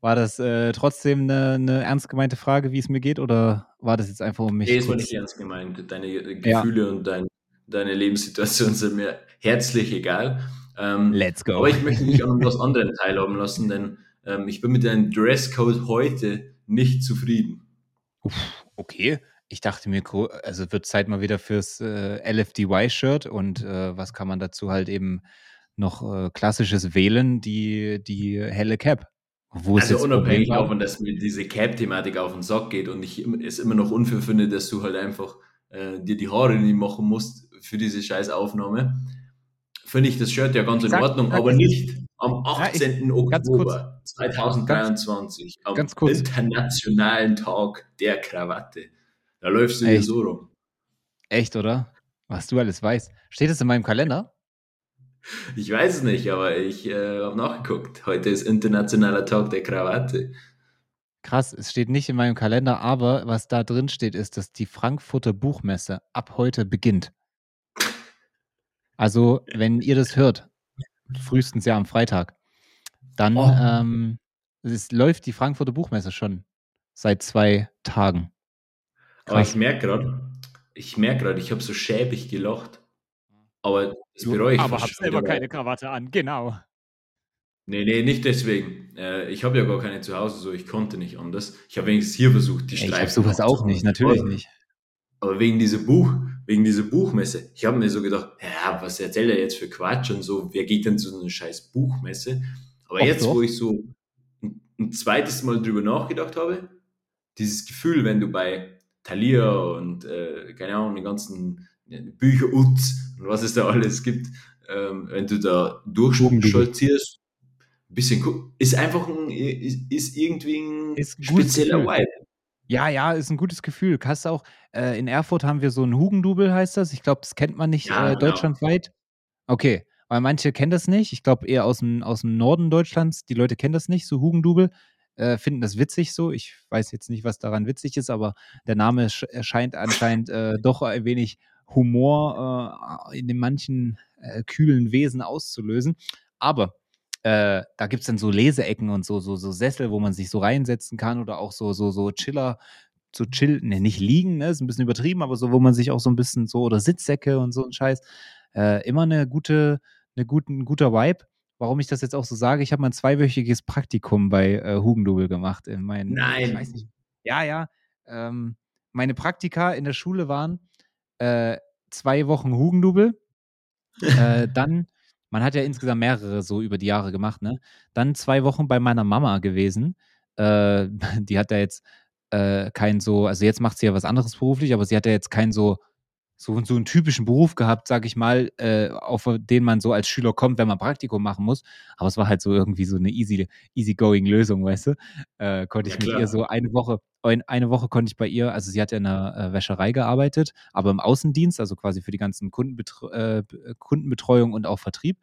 war das äh, trotzdem eine, eine, ernst gemeinte Frage, wie es mir geht, oder war das jetzt einfach um mich? Nee, es war nicht ernst gemeint. Deine Gefühle ja. und dein, deine Lebenssituation sind mir herzlich egal. Ähm, Let's go. Aber ich möchte mich an was anderem teilhaben lassen, denn ähm, ich bin mit deinem Dresscode heute nicht zufrieden. Uff, okay. Ich dachte mir, also wird Zeit mal wieder fürs äh, LFDY-Shirt und äh, was kann man dazu halt eben noch äh, klassisches wählen, die, die helle Cap. Wo also unabhängig davon, dass mir diese Cap-Thematik auf den Sack geht und ich es immer noch unfair finde, dass du halt einfach äh, dir die Haare nicht machen musst für diese scheiß Aufnahme finde ich das Shirt ja ganz in Ordnung, aber nicht am 18. Ja, ich, Oktober 2023, ganz, am ganz internationalen Tag der Krawatte. Da läufst du dir so rum. Echt, oder? Was du alles weißt. Steht es in meinem Kalender? Ich weiß es nicht, aber ich äh, habe nachgeguckt. Heute ist internationaler Tag der Krawatte. Krass, es steht nicht in meinem Kalender, aber was da drin steht, ist, dass die Frankfurter Buchmesse ab heute beginnt. Also, wenn ihr das hört, frühestens ja am Freitag, dann oh. ähm, es läuft die Frankfurter Buchmesse schon seit zwei Tagen. Krass. Aber ich merke gerade, ich merke gerade, ich habe so schäbig gelacht. Aber das bereue ich Aber hab selber keine Krawatte an, genau. Nee, nee, nicht deswegen. Äh, ich habe ja gar keine zu Hause, so ich konnte nicht anders. Ich habe wenigstens hier versucht, die Streifen. Ich habe sowas auch nicht, natürlich nicht. Aber wegen dieser Buch, wegen dieser Buchmesse, ich habe mir so gedacht, ja, was erzählt er jetzt für Quatsch und so, wer geht denn zu so einer scheiß Buchmesse? Aber Ach jetzt, doch. wo ich so ein, ein, zweites Mal drüber nachgedacht habe, dieses Gefühl, wenn du bei Thalia und, äh, keine Ahnung, die ganzen Bücher und was es da alles gibt, ähm, wenn du da durchschaltierst, bisschen ist einfach ein, ist, ist irgendwie ein ist spezieller Vibe. Ja, ja, ist ein gutes Gefühl. Hast auch, äh, in Erfurt haben wir so ein Hugendubel, heißt das. Ich glaube, das kennt man nicht ja, äh, genau. deutschlandweit. Okay, weil manche kennen das nicht. Ich glaube eher aus dem, aus dem Norden Deutschlands. Die Leute kennen das nicht, so Hugendubel. Äh, finden das witzig so. Ich weiß jetzt nicht, was daran witzig ist, aber der Name erscheint anscheinend äh, doch ein wenig Humor äh, in den manchen äh, kühlen Wesen auszulösen. Aber äh, da gibt es dann so Leseecken und so, so, so Sessel, wo man sich so reinsetzen kann oder auch so, so, so Chiller, so chill, ne, nicht liegen, ne, ist ein bisschen übertrieben, aber so, wo man sich auch so ein bisschen so, oder Sitzsäcke und so ein Scheiß. Äh, immer eine gute, eine guten, guter Vibe. warum ich das jetzt auch so sage. Ich habe mal ein zweiwöchiges Praktikum bei äh, Hugendubel gemacht. In meinen, Nein. Ich weiß nicht. Ja, ja. Ähm, meine Praktika in der Schule waren äh, zwei Wochen Hugendubel. äh, dann, man hat ja insgesamt mehrere so über die Jahre gemacht, ne? Dann zwei Wochen bei meiner Mama gewesen. Äh, die hat da jetzt äh, kein so, also jetzt macht sie ja was anderes beruflich, aber sie hat ja jetzt kein so so, so einen typischen Beruf gehabt, sag ich mal, äh, auf den man so als Schüler kommt, wenn man Praktikum machen muss. Aber es war halt so irgendwie so eine easy, easygoing Lösung, weißt du? Äh, konnte ich ja, mit ihr so eine Woche, eine Woche konnte ich bei ihr, also sie hat ja in einer äh, Wäscherei gearbeitet, aber im Außendienst, also quasi für die ganzen Kundenbetre äh, Kundenbetreuung und auch Vertrieb.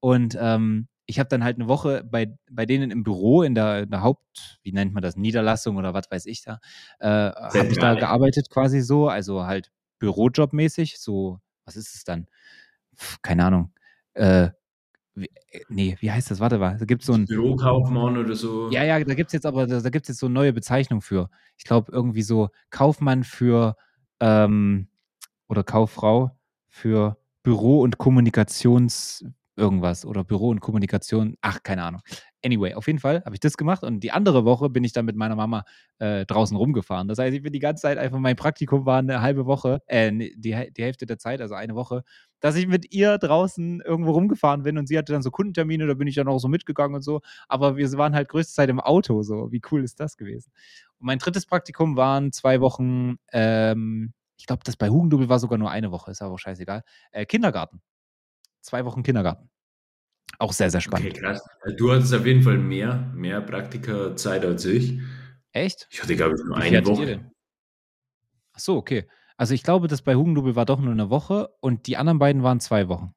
Und ähm, ich habe dann halt eine Woche bei, bei denen im Büro in der, in der, Haupt, wie nennt man das, Niederlassung oder was weiß ich da, äh, habe ich da gearbeitet quasi so, also halt Bürojobmäßig, so, was ist es dann? Keine Ahnung. Äh, wie, äh, nee, wie heißt das? Warte mal, da gibt es so ein. Bürokaufmann oder so. Ja, ja, da gibt es jetzt aber, da, da gibt es jetzt so eine neue Bezeichnung für. Ich glaube, irgendwie so Kaufmann für ähm, oder Kauffrau für Büro- und Kommunikations- irgendwas oder Büro und Kommunikation. Ach, keine Ahnung. Anyway, auf jeden Fall habe ich das gemacht und die andere Woche bin ich dann mit meiner Mama äh, draußen rumgefahren. Das heißt, ich bin die ganze Zeit einfach, mein Praktikum war eine halbe Woche, äh, die, die Hälfte der Zeit, also eine Woche, dass ich mit ihr draußen irgendwo rumgefahren bin und sie hatte dann so Kundentermine, da bin ich dann auch so mitgegangen und so. Aber wir waren halt größte Zeit im Auto, so. Wie cool ist das gewesen? Und mein drittes Praktikum waren zwei Wochen, ähm, ich glaube, das bei Hugendubel war sogar nur eine Woche, ist aber auch scheißegal. Äh, Kindergarten. Zwei Wochen Kindergarten. Auch sehr, sehr spannend. Okay, krass. Also, du hattest auf jeden Fall mehr, mehr Praktikerzeit als ich. Echt? Ich hatte, glaube ich, nur eine Woche. Ach so, okay. Also ich glaube, das bei Hugendubel war doch nur eine Woche und die anderen beiden waren zwei Wochen.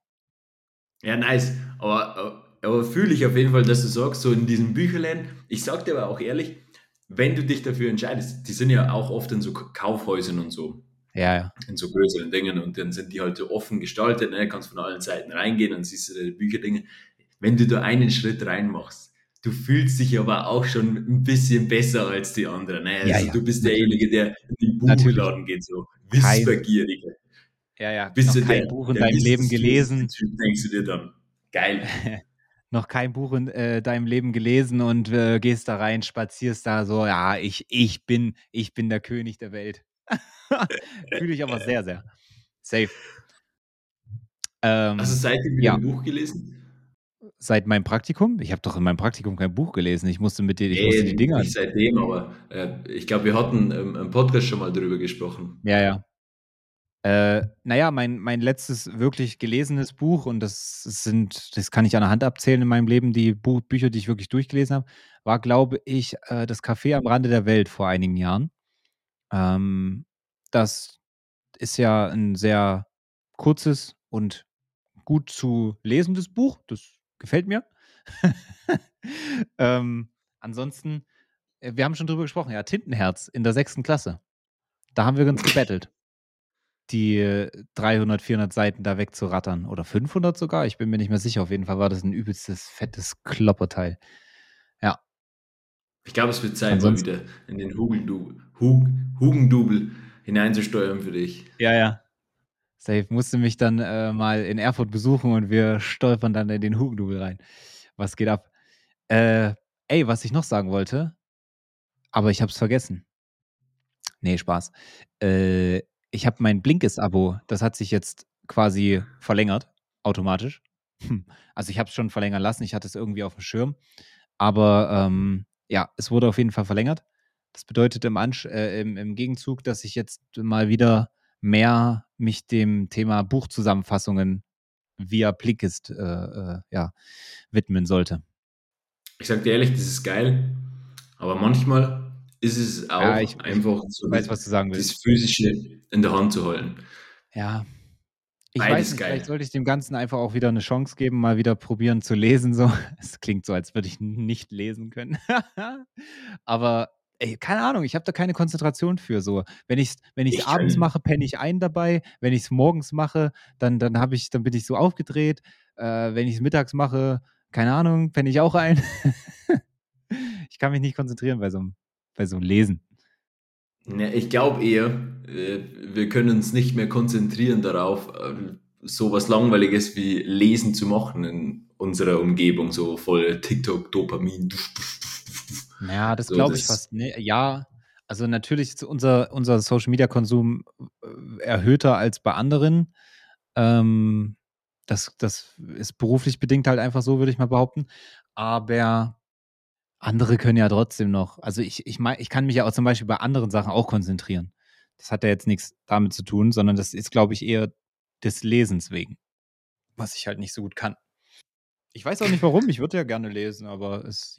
Ja, nice. Aber, aber fühle ich auf jeden Fall, dass du sagst, so in diesen Bücherläden, ich sag dir aber auch ehrlich, wenn du dich dafür entscheidest, die sind ja auch oft in so Kaufhäusern und so. Ja, ja. In so größeren Dingen und dann sind die halt so offen gestaltet, ne? kannst von allen Seiten reingehen und siehst du die Bücherdinge. Wenn du da einen Schritt reinmachst, du fühlst dich aber auch schon ein bisschen besser als die anderen. Ne? Also ja, ja. du bist derjenige, der in den Buchladen geht, so wissbegieriger. Ja, ja. Bist noch kein der, Buch in deinem Leben gelesen. Denkst du dir dann, geil. noch kein Buch in äh, deinem Leben gelesen und äh, gehst da rein, spazierst da so, ja, ich, ich bin, ich bin der König der Welt. Fühle ich aber sehr, sehr. Safe. Ähm, Hast du seitdem wieder ja. ein Buch gelesen? Seit meinem Praktikum? Ich habe doch in meinem Praktikum kein Buch gelesen. Ich musste mit dir, ich musste die Dinger. Nicht seitdem, aber äh, ich glaube, wir hatten ähm, im Podcast schon mal darüber gesprochen. Ja, ja. Äh, naja, mein, mein letztes wirklich gelesenes Buch, und das sind, das kann ich an der Hand abzählen in meinem Leben, die Buch, Bücher, die ich wirklich durchgelesen habe, war, glaube ich, äh, Das Café am Rande der Welt vor einigen Jahren. Ähm, das ist ja ein sehr kurzes und gut zu lesendes Buch. Das gefällt mir. ähm, ansonsten, äh, wir haben schon drüber gesprochen, ja, Tintenherz in der sechsten Klasse. Da haben wir uns gebettelt, die 300, 400 Seiten da wegzurattern. Oder 500 sogar, ich bin mir nicht mehr sicher. Auf jeden Fall war das ein übelstes, fettes Klopperteil. Ich glaube, es wird Zeit, mal wieder in den Hugendubel, Hugendubel hineinzusteuern für dich. Ja, ja. Safe musste mich dann äh, mal in Erfurt besuchen und wir stolpern dann in den Hugendubel rein. Was geht ab? Äh, ey, was ich noch sagen wollte, aber ich hab's vergessen. Nee, Spaß. Äh, ich habe mein Blinkes-Abo, das hat sich jetzt quasi verlängert, automatisch. Hm. Also ich habe es schon verlängern lassen, ich hatte es irgendwie auf dem Schirm. Aber ähm, ja, es wurde auf jeden Fall verlängert. Das bedeutet im, Ansch äh, im, im Gegenzug, dass ich jetzt mal wieder mehr mich dem Thema Buchzusammenfassungen via Blinkist äh, äh, ja, widmen sollte. Ich sag dir ehrlich, das ist geil, aber manchmal ist es auch ja, ich, einfach so, weiß, was du sagen willst. das Physische in der Hand zu halten. Ja. Ich Beides weiß nicht, geil. vielleicht sollte ich dem Ganzen einfach auch wieder eine Chance geben, mal wieder probieren zu lesen. So. Es klingt so, als würde ich nicht lesen können. aber ey, keine Ahnung, ich habe da keine Konzentration für so. Wenn ich es wenn ich's abends mache, penne ich ein dabei. Wenn ich es morgens mache, dann, dann, ich, dann bin ich so aufgedreht. Äh, wenn ich es mittags mache, keine Ahnung, penne ich auch ein. ich kann mich nicht konzentrieren bei so einem, bei so einem Lesen. Ja, ich glaube eher, äh, wir können uns nicht mehr konzentrieren darauf, äh, so was Langweiliges wie Lesen zu machen in unserer Umgebung, so voll TikTok, Dopamin. Ja, das so, glaube ich fast. Nee, ja, also natürlich ist unser, unser Social Media Konsum äh, erhöhter als bei anderen. Ähm, das, das ist beruflich bedingt halt einfach so, würde ich mal behaupten. Aber andere können ja trotzdem noch. Also ich, ich, mein, ich kann mich ja auch zum Beispiel bei anderen Sachen auch konzentrieren. Das hat ja jetzt nichts damit zu tun, sondern das ist, glaube ich, eher des Lesens wegen. Was ich halt nicht so gut kann. Ich weiß auch nicht warum, ich würde ja gerne lesen, aber es,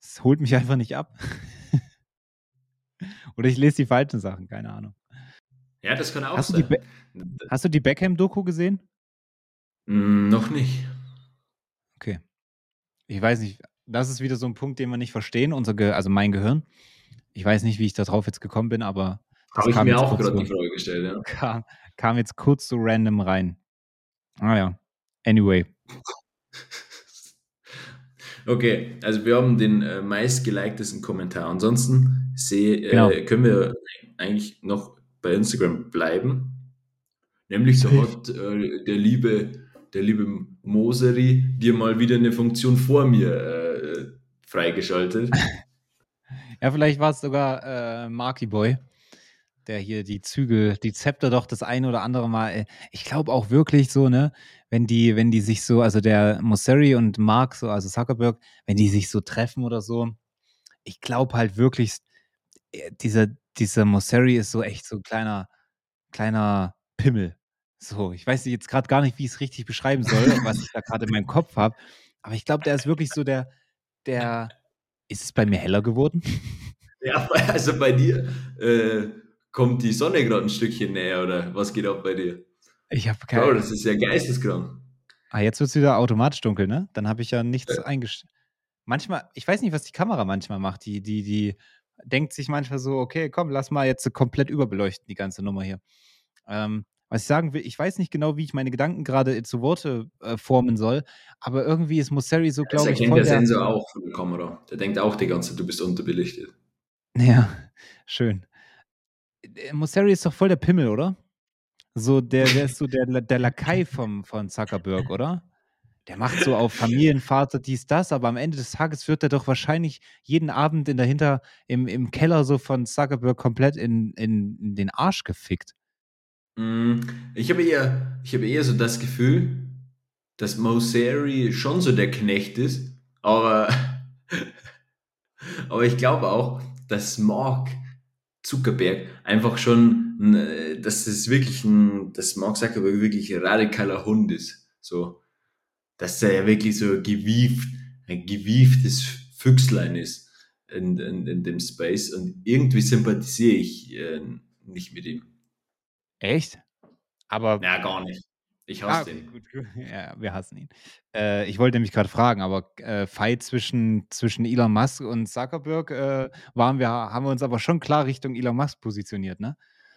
es holt mich einfach nicht ab. Oder ich lese die falschen Sachen, keine Ahnung. Ja, das kann auch hast sein. Du hast du die Beckham-Doku gesehen? Mm, noch nicht. Okay. Ich weiß nicht, das ist wieder so ein Punkt, den wir nicht verstehen, unser Ge also mein Gehirn. Ich weiß nicht, wie ich darauf jetzt gekommen bin, aber das Habe ich mir auch gerade die Frage gestellt, ja. Kam, kam jetzt kurz so random rein. Ah ja. Anyway. Okay, also wir haben den äh, meistgeliktesten Kommentar. Ansonsten seh, äh, genau. können wir eigentlich noch bei Instagram bleiben. Nämlich so hat äh, der liebe, der liebe Moseri dir mal wieder eine Funktion vor mir äh, freigeschaltet. ja, vielleicht war es sogar äh, Marky Boy der hier die Zügel, die Zepter doch das eine oder andere Mal. Äh, ich glaube auch wirklich so, ne, wenn die, wenn die sich so, also der Mosseri und Mark, so, also Zuckerberg, wenn die sich so treffen oder so, ich glaube halt wirklich, äh, dieser, dieser Mosseri ist so echt so ein kleiner, kleiner Pimmel. So, ich weiß jetzt gerade gar nicht, wie ich es richtig beschreiben soll, was ich da gerade in meinem Kopf habe. Aber ich glaube, der ist wirklich so der, der. Ist es bei mir heller geworden? Ja, also bei dir äh, kommt die Sonne gerade ein Stückchen näher oder was geht ab bei dir? Ich habe keine Bro, das ist ja geisteskrank. Ah, jetzt wird es wieder automatisch dunkel, ne? Dann habe ich ja nichts ja. eingestellt. Manchmal, ich weiß nicht, was die Kamera manchmal macht. Die, die, die denkt sich manchmal so, okay, komm, lass mal jetzt komplett überbeleuchten, die ganze Nummer hier. Ähm, was ich sagen will, ich weiß nicht genau, wie ich meine Gedanken gerade zu Worte äh, formen soll, aber irgendwie ist Mosseri so, glaube ich. Das erkennt der Sensor auch von der Kamera. Der denkt auch die ganze Zeit, du bist unterbelichtet. Ja, schön. Äh, Mosseri ist doch voll der Pimmel, oder? So, der, der ist so der, der Lakai vom, von Zuckerberg, oder? Der macht so auf Familienvater dies, das, aber am Ende des Tages wird er doch wahrscheinlich jeden Abend in dahinter im, im Keller so von Zuckerberg komplett in, in, in den Arsch gefickt. Mm, ich habe eher, ich habe eher so das Gefühl, dass Mosseri schon so der Knecht ist, aber, aber ich glaube auch, dass Mark Zuckerberg einfach schon, dass das wirklich ein, dass Mark Zuckerberg wirklich ein radikaler Hund ist. So, dass er ja wirklich so gewieft, ein gewieftes Füchslein ist in, in, in dem Space und irgendwie sympathisiere ich äh, nicht mit ihm. Echt? Aber. Ja, gar nicht. Ich hasse ah, den. Gut, gut. Ja, wir hassen ihn. Äh, ich wollte mich gerade fragen, aber äh, Fight zwischen, zwischen Elon Musk und Zuckerberg äh, waren wir, haben wir uns aber schon klar Richtung Elon Musk positioniert, ne?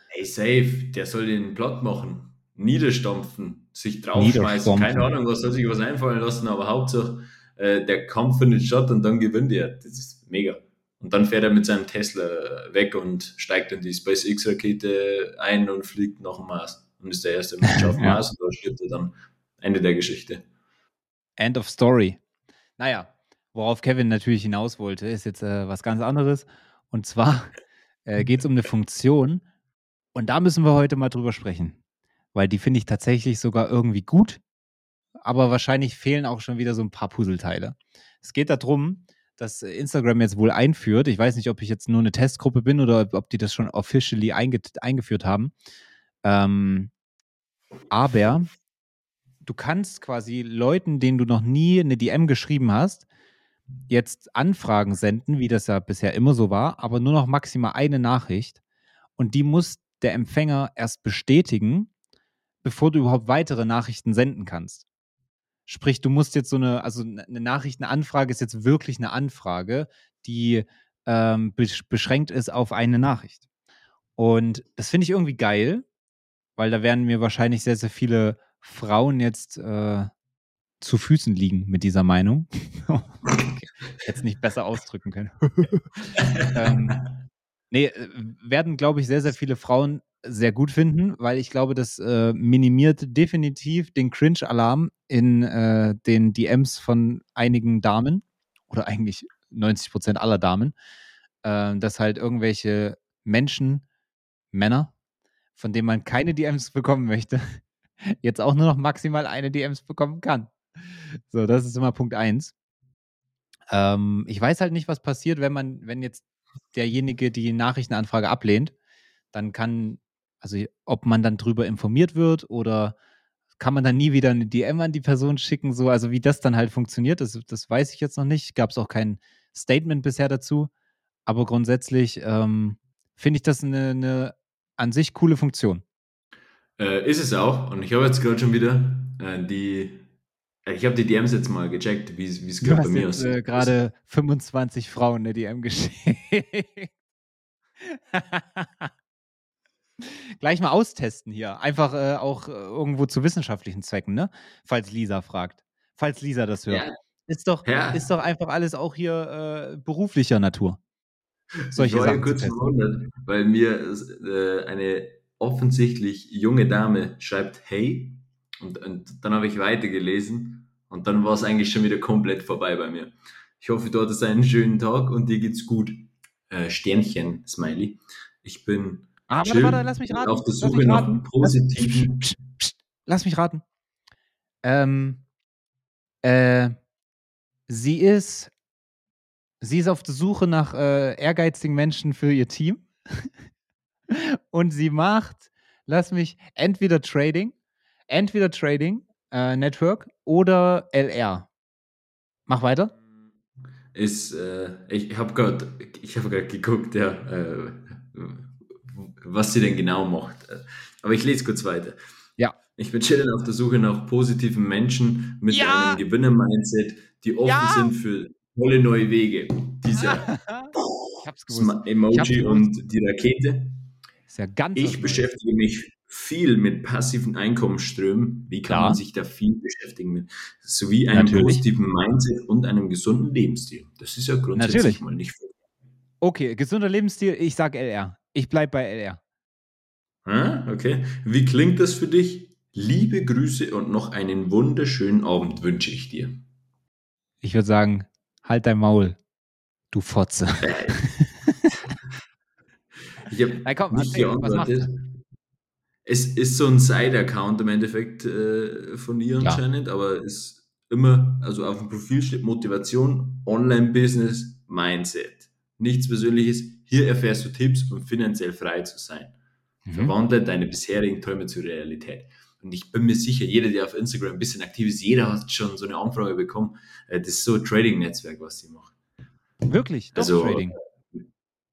Hey, safe, der soll den Plot machen. Niederstampfen, sich draufschmeißen. Keine Ahnung, was soll sich was einfallen lassen, aber Hauptsache äh, der Kampf findet statt und dann gewinnt er. Das ist mega. Und dann fährt er mit seinem Tesla weg und steigt in die SpaceX-Rakete ein und fliegt nach dem Mars und ist der erste Mensch auf Mars und da stirbt er dann. Ende der Geschichte. End of Story. Naja, worauf Kevin natürlich hinaus wollte, ist jetzt äh, was ganz anderes. Und zwar äh, geht es um eine Funktion. Und da müssen wir heute mal drüber sprechen. Weil die finde ich tatsächlich sogar irgendwie gut. Aber wahrscheinlich fehlen auch schon wieder so ein paar Puzzleteile. Es geht darum, dass Instagram jetzt wohl einführt. Ich weiß nicht, ob ich jetzt nur eine Testgruppe bin oder ob die das schon officially einge eingeführt haben. Ähm, aber du kannst quasi Leuten, denen du noch nie eine DM geschrieben hast, jetzt Anfragen senden, wie das ja bisher immer so war, aber nur noch maximal eine Nachricht. Und die muss der Empfänger erst bestätigen, bevor du überhaupt weitere Nachrichten senden kannst. Sprich, du musst jetzt so eine, also eine Nachrichtenanfrage ist jetzt wirklich eine Anfrage, die ähm, beschränkt ist auf eine Nachricht. Und das finde ich irgendwie geil, weil da werden mir wahrscheinlich sehr, sehr viele Frauen jetzt äh, zu Füßen liegen mit dieser Meinung. es nicht besser ausdrücken können. ähm, nee, äh, werden, glaube ich, sehr, sehr viele Frauen sehr gut finden, weil ich glaube, das äh, minimiert definitiv den Cringe-Alarm in äh, den DMs von einigen Damen oder eigentlich 90 Prozent aller Damen, äh, dass halt irgendwelche Menschen, Männer, von denen man keine DMs bekommen möchte, jetzt auch nur noch maximal eine DMs bekommen kann. So, das ist immer Punkt eins. Ähm, ich weiß halt nicht, was passiert, wenn man, wenn jetzt derjenige die Nachrichtenanfrage ablehnt, dann kann, also ob man dann drüber informiert wird oder kann man dann nie wieder eine DM an die Person schicken, so, also wie das dann halt funktioniert, das, das weiß ich jetzt noch nicht. Gab es auch kein Statement bisher dazu. Aber grundsätzlich ähm, finde ich das eine, eine an sich coole Funktion. Äh, ist es auch. Und ich habe jetzt gerade schon wieder äh, die äh, ich habe die DMs jetzt mal gecheckt, wie es gerade bei mir aussieht. Äh, gerade 25 Frauen eine DM geschickt. Gleich mal austesten hier. Einfach äh, auch äh, irgendwo zu wissenschaftlichen Zwecken, ne? Falls Lisa fragt. Falls Lisa das hört. Ja. Ist, doch, ja. ist doch einfach alles auch hier äh, beruflicher Natur. Solche ich war Sachen kurz verwundert, weil mir äh, eine offensichtlich junge Dame schreibt Hey und, und dann habe ich weitergelesen und dann war es eigentlich schon wieder komplett vorbei bei mir. Ich hoffe, du hattest einen schönen Tag und dir geht's gut. Äh, Sternchen, Smiley. Ich bin ah, warte, warte, lass mich raten. auf der Suche nach positiven. Lass, lass mich raten. Ähm, äh, sie ist, sie ist auf der Suche nach äh, ehrgeizigen Menschen für ihr Team. und sie macht, lass mich, entweder Trading entweder Trading äh, Network oder LR. Mach weiter. Ist, äh, ich habe gerade hab geguckt, ja, äh, was sie denn genau macht. Aber ich lese kurz weiter. Ja. Ich bin chillen auf der Suche nach positiven Menschen mit ja. einem Gewinner-Mindset, die offen ja. sind für tolle neue Wege. Dieser Emoji und die Rakete. Ist ja ganz ich beschäftige mich viel mit passiven Einkommensströmen. Wie kann Klar. man sich da viel beschäftigen mit? Sowie einem Natürlich. positiven Mindset und einem gesunden Lebensstil. Das ist ja grundsätzlich Natürlich. mal nicht viel. Okay, gesunder Lebensstil, ich sage LR. Ich bleibe bei LR. Ah, okay. Wie klingt das für dich? Liebe Grüße und noch einen wunderschönen Abend wünsche ich dir. Ich würde sagen, halt dein Maul, du Fotze. ich habe nicht geantwortet. Es ist so ein Side-Account im Endeffekt äh, von ihr ja. anscheinend, aber ist immer, also auf dem Profil steht Motivation, Online-Business, Mindset. Nichts Persönliches. Hier erfährst du Tipps, um finanziell frei zu sein. Mhm. Verwandle deine bisherigen Träume zur Realität. Und ich bin mir sicher, jeder, der auf Instagram ein bisschen aktiv ist, jeder hat schon so eine Anfrage bekommen. Äh, das ist so ein Trading-Netzwerk, was sie macht. Wirklich? Doch also, Trading?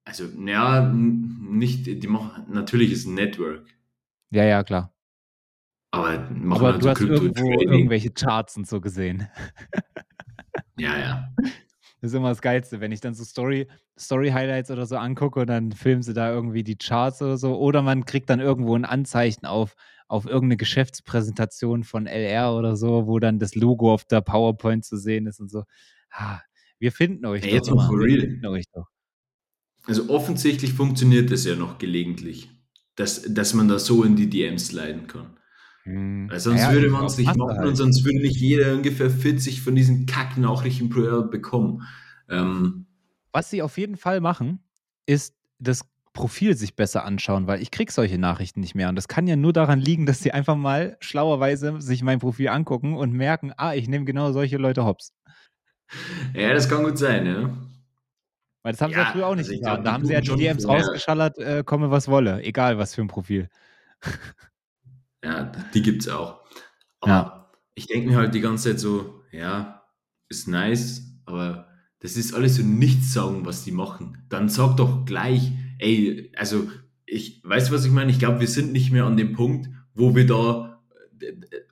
Also, ja, nicht, die machen, natürlich ist ein Network. Ja, ja, klar. Aber, machen Aber du hast irgendwo irgendwelche Charts und so gesehen. ja, ja. Das ist immer das Geilste, wenn ich dann so Story, Story-Highlights oder so angucke und dann filmen sie da irgendwie die Charts oder so. Oder man kriegt dann irgendwo ein Anzeichen auf, auf irgendeine Geschäftspräsentation von LR oder so, wo dann das Logo auf der PowerPoint zu sehen ist und so. Ha, wir finden euch ja, doch. Jetzt mal for real. Wir finden euch doch. Also offensichtlich funktioniert das ja noch gelegentlich dass, dass man da so in die DMs leiden kann. Hm. Weil sonst ja, würde man es nicht machen halt. und sonst würde nicht jeder ungefähr 40 von diesen Kacknachrichten pro Jahr bekommen. Ähm, Was sie auf jeden Fall machen, ist das Profil sich besser anschauen, weil ich kriege solche Nachrichten nicht mehr. Und das kann ja nur daran liegen, dass sie einfach mal schlauerweise sich mein Profil angucken und merken, ah, ich nehme genau solche Leute hops. Ja, das kann gut sein, ja. Weil das haben ja, sie ja früher auch nicht also getan. Da haben sie ja die DMs rausgeschallert, äh, komme was wolle, egal was für ein Profil. ja, die gibt es auch. Aber ja. ich denke mir halt die ganze Zeit so, ja, ist nice, aber das ist alles so nichts sagen, was die machen. Dann sag doch gleich, ey, also ich weiß, was ich meine. Ich glaube, wir sind nicht mehr an dem Punkt, wo wir da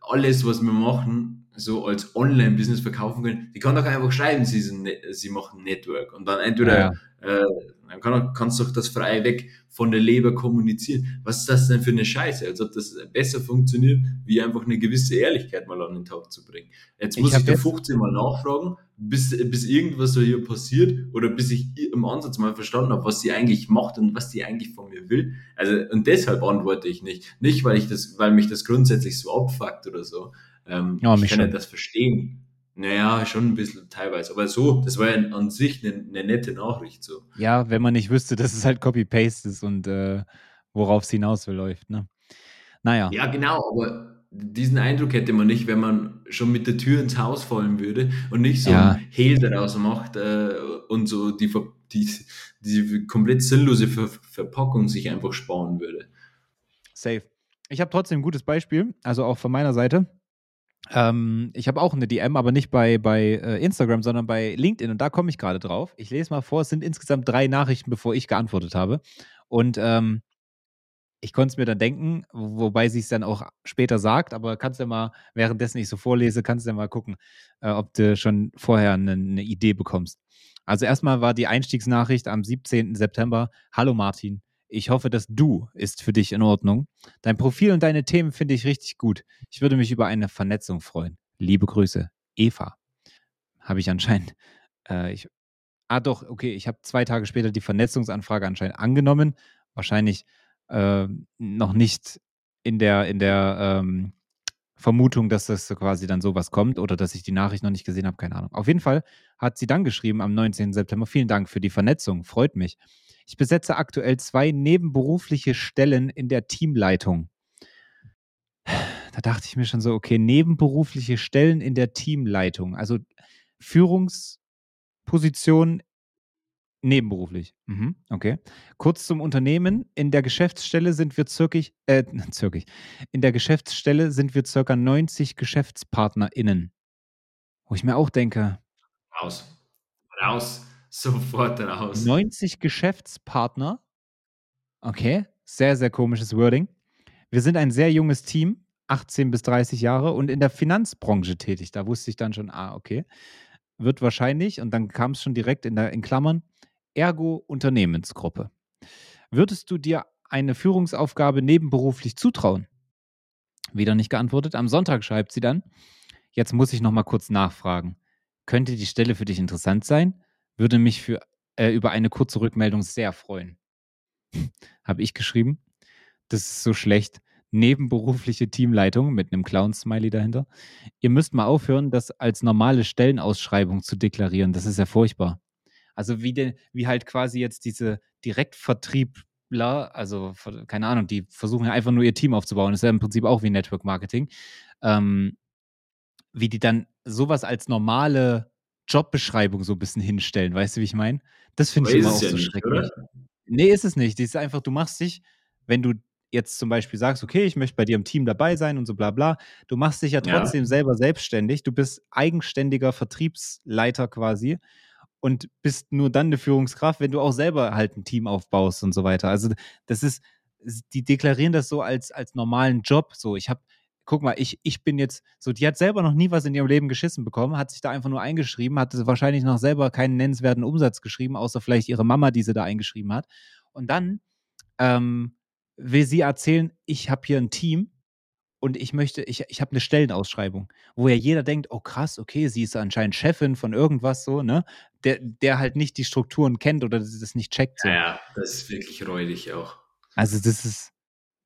alles, was wir machen, so als Online-Business verkaufen können, die kann doch einfach schreiben, sie, sind, ne, sie machen Network. Und dann entweder, ja. äh, dann kann, kannst du doch das frei weg von der Leber kommunizieren. Was ist das denn für eine Scheiße? Als ob das besser funktioniert, wie einfach eine gewisse Ehrlichkeit mal an den Tag zu bringen. Jetzt muss ich, da 15 Mal nachfragen, bis, bis irgendwas so hier passiert oder bis ich im Ansatz mal verstanden habe, was sie eigentlich macht und was die eigentlich von mir will. Also, und deshalb antworte ich nicht. Nicht, weil ich das, weil mich das grundsätzlich so abfuckt oder so. Ähm, ja, ich kann ja das verstehen. Naja, schon ein bisschen teilweise. Aber so, das war ja an sich eine, eine nette Nachricht. So. Ja, wenn man nicht wüsste, dass es halt Copy-Paste ist und äh, worauf es hinaus läuft. Ne? Naja. Ja, genau, aber diesen Eindruck hätte man nicht, wenn man schon mit der Tür ins Haus fallen würde und nicht so ja. ein Hehl daraus macht äh, und so die, die, die komplett sinnlose Ver Verpackung sich einfach sparen würde. Safe. Ich habe trotzdem ein gutes Beispiel, also auch von meiner Seite. Ähm, ich habe auch eine DM, aber nicht bei, bei äh, Instagram, sondern bei LinkedIn und da komme ich gerade drauf. Ich lese mal vor, es sind insgesamt drei Nachrichten, bevor ich geantwortet habe. Und ähm, ich konnte es mir dann denken, wobei sie es dann auch später sagt, aber kannst du ja mal, währenddessen ich so vorlese, kannst du ja mal gucken, äh, ob du schon vorher eine, eine Idee bekommst. Also erstmal war die Einstiegsnachricht am 17. September. Hallo Martin, ich hoffe, dass du ist für dich in Ordnung. Dein Profil und deine Themen finde ich richtig gut. Ich würde mich über eine Vernetzung freuen. Liebe Grüße, Eva. Habe ich anscheinend. Äh, ich, ah, doch, okay. Ich habe zwei Tage später die Vernetzungsanfrage anscheinend angenommen. Wahrscheinlich äh, noch nicht in der, in der ähm, Vermutung, dass das quasi dann sowas kommt oder dass ich die Nachricht noch nicht gesehen habe, keine Ahnung. Auf jeden Fall hat sie dann geschrieben am 19. September, vielen Dank für die Vernetzung, freut mich. Ich besetze aktuell zwei nebenberufliche Stellen in der Teamleitung. Da dachte ich mir schon so, okay, nebenberufliche Stellen in der Teamleitung, also Führungsposition nebenberuflich. Mhm, okay. Kurz zum Unternehmen. In der Geschäftsstelle sind wir circa, äh, circa, in der Geschäftsstelle sind wir circa 90 GeschäftspartnerInnen. Wo ich mir auch denke. Raus. Raus. Sofort raus. 90 Geschäftspartner. Okay, sehr, sehr komisches Wording. Wir sind ein sehr junges Team, 18 bis 30 Jahre und in der Finanzbranche tätig. Da wusste ich dann schon, ah, okay. Wird wahrscheinlich, und dann kam es schon direkt in, der, in Klammern, Ergo Unternehmensgruppe. Würdest du dir eine Führungsaufgabe nebenberuflich zutrauen? Wieder nicht geantwortet. Am Sonntag schreibt sie dann, jetzt muss ich noch mal kurz nachfragen. Könnte die Stelle für dich interessant sein? Würde mich für, äh, über eine kurze Rückmeldung sehr freuen. Habe ich geschrieben. Das ist so schlecht. Nebenberufliche Teamleitung mit einem Clown-Smiley dahinter. Ihr müsst mal aufhören, das als normale Stellenausschreibung zu deklarieren. Das ist ja furchtbar. Also wie, de, wie halt quasi jetzt diese Direktvertriebler, also keine Ahnung, die versuchen ja einfach nur ihr Team aufzubauen. Das ist ja im Prinzip auch wie Network Marketing. Ähm, wie die dann sowas als normale Jobbeschreibung so ein bisschen hinstellen. Weißt du, wie ich meine? Das finde ich immer auch ja so nicht, schrecklich. Oder? Nee, ist es nicht. Das ist einfach, du machst dich, wenn du jetzt zum Beispiel sagst, okay, ich möchte bei dir im Team dabei sein und so bla bla, du machst dich ja trotzdem ja. selber selbstständig. Du bist eigenständiger Vertriebsleiter quasi und bist nur dann eine Führungskraft, wenn du auch selber halt ein Team aufbaust und so weiter. Also das ist, die deklarieren das so als, als normalen Job. So, ich habe guck mal, ich, ich bin jetzt so, die hat selber noch nie was in ihrem Leben geschissen bekommen, hat sich da einfach nur eingeschrieben, hat wahrscheinlich noch selber keinen nennenswerten Umsatz geschrieben, außer vielleicht ihre Mama, die sie da eingeschrieben hat. Und dann ähm, will sie erzählen, ich habe hier ein Team und ich möchte, ich, ich habe eine Stellenausschreibung, wo ja jeder denkt, oh krass, okay, sie ist anscheinend Chefin von irgendwas so, ne? Der, der halt nicht die Strukturen kennt oder das nicht checkt. So. Ja, ja, das ist wirklich räudig auch. Also das ist,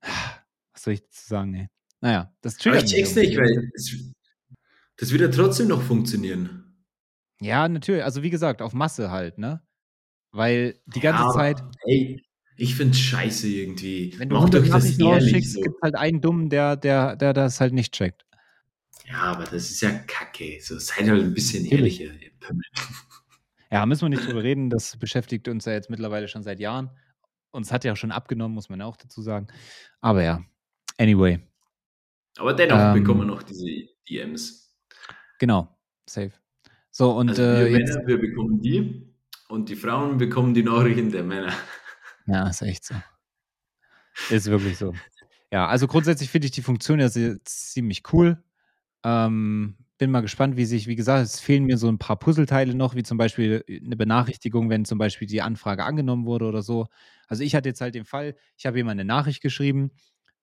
was soll ich dazu sagen, ey? Naja, das triggert Ich check's nicht, weil es, das wird ja trotzdem noch funktionieren. Ja, natürlich. Also wie gesagt, auf Masse halt, ne? Weil die ganze ja, Zeit. Ey, ich find's scheiße irgendwie. Wenn du Macht euch das ehrlich so. gibt halt einen Dummen, der, der, der das halt nicht checkt. Ja, aber das ist ja kacke. So, seid halt ein bisschen ehrlicher. Ja, müssen wir nicht drüber reden. Das beschäftigt uns ja jetzt mittlerweile schon seit Jahren. Uns hat ja schon abgenommen, muss man auch dazu sagen. Aber ja, anyway. Aber dennoch ähm, bekommen wir noch diese DMs. Genau, safe. So, und also wir, äh, Männer, wir bekommen die und die Frauen bekommen die Nachrichten der Männer. Ja, ist echt so. Ist wirklich so. Ja, also grundsätzlich finde ich die Funktion ja ziemlich cool. Ähm, bin mal gespannt, wie sich, wie gesagt, es fehlen mir so ein paar Puzzleteile noch, wie zum Beispiel eine Benachrichtigung, wenn zum Beispiel die Anfrage angenommen wurde oder so. Also ich hatte jetzt halt den Fall, ich habe jemand eine Nachricht geschrieben,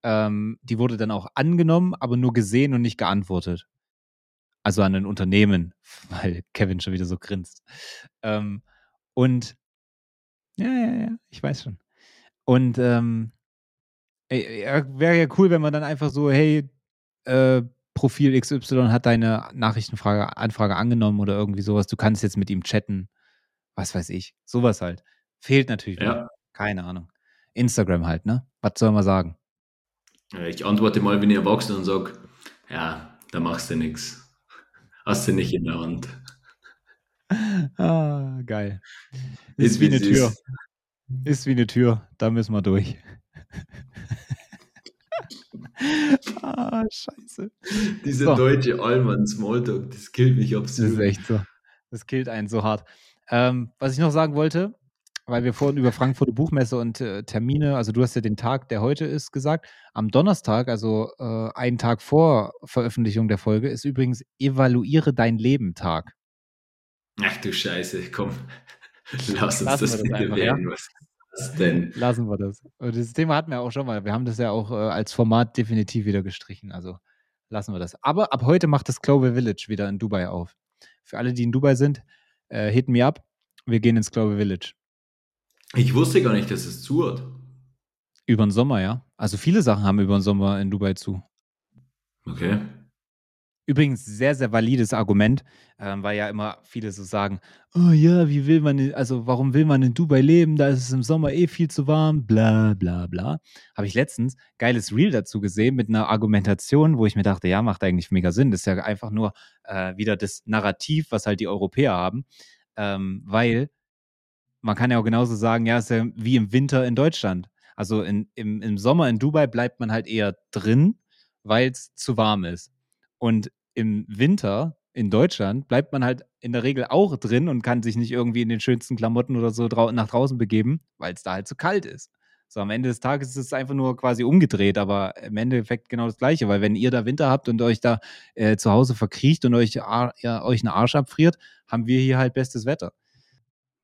ähm, die wurde dann auch angenommen, aber nur gesehen und nicht geantwortet. Also an ein Unternehmen, weil Kevin schon wieder so grinst. Ähm, und ja, ja, ja, ich weiß schon. Und ähm, wäre ja cool, wenn man dann einfach so, hey, äh, Profil XY hat deine Nachrichtenfrage, Anfrage angenommen oder irgendwie sowas. Du kannst jetzt mit ihm chatten. Was weiß ich. Sowas halt. Fehlt natürlich. Ja. Keine Ahnung. Instagram halt, ne? Was soll man sagen? Ich antworte mal, wenn ich erwachsen und sage, ja, da machst du nichts. Hast du nicht in der Hand. Ah, geil. Ist, ist wie eine Tür. Ist. ist wie eine Tür. Da müssen wir durch. ah, scheiße. Diese so. deutsche Allmann Smalltalk, das killt mich absolut. Das ist echt so. Das killt einen so hart. Ähm, was ich noch sagen wollte, weil wir vorhin über Frankfurter Buchmesse und äh, Termine, also du hast ja den Tag, der heute ist, gesagt. Am Donnerstag, also äh, einen Tag vor Veröffentlichung der Folge, ist übrigens Evaluiere dein Leben Tag. Ach du Scheiße, komm. Lass uns Lassen das bitte einfach, werden. Ja? Was denn? Lassen wir das. Und das Thema hatten wir auch schon mal. Wir haben das ja auch äh, als Format definitiv wieder gestrichen. Also lassen wir das. Aber ab heute macht das Clover Village wieder in Dubai auf. Für alle, die in Dubai sind, äh, hit me up. Wir gehen ins Clover Village. Ich wusste gar nicht, dass es zu hat. Über den Sommer, ja. Also viele Sachen haben über den Sommer in Dubai zu. Okay. Übrigens sehr, sehr valides Argument, ähm, weil ja immer viele so sagen, oh ja, wie will man, also warum will man in Dubai leben? Da ist es im Sommer eh viel zu warm, bla bla bla. Habe ich letztens geiles Reel dazu gesehen mit einer Argumentation, wo ich mir dachte, ja, macht eigentlich mega Sinn. Das ist ja einfach nur äh, wieder das Narrativ, was halt die Europäer haben. Ähm, weil man kann ja auch genauso sagen, ja, ist ja wie im Winter in Deutschland. Also in, im, im Sommer in Dubai bleibt man halt eher drin, weil es zu warm ist. Und im Winter in Deutschland bleibt man halt in der Regel auch drin und kann sich nicht irgendwie in den schönsten Klamotten oder so drau nach draußen begeben, weil es da halt zu kalt ist. So, am Ende des Tages ist es einfach nur quasi umgedreht, aber im Endeffekt genau das Gleiche, weil wenn ihr da Winter habt und euch da äh, zu Hause verkriecht und euch, ja, euch einen Arsch abfriert, haben wir hier halt bestes Wetter.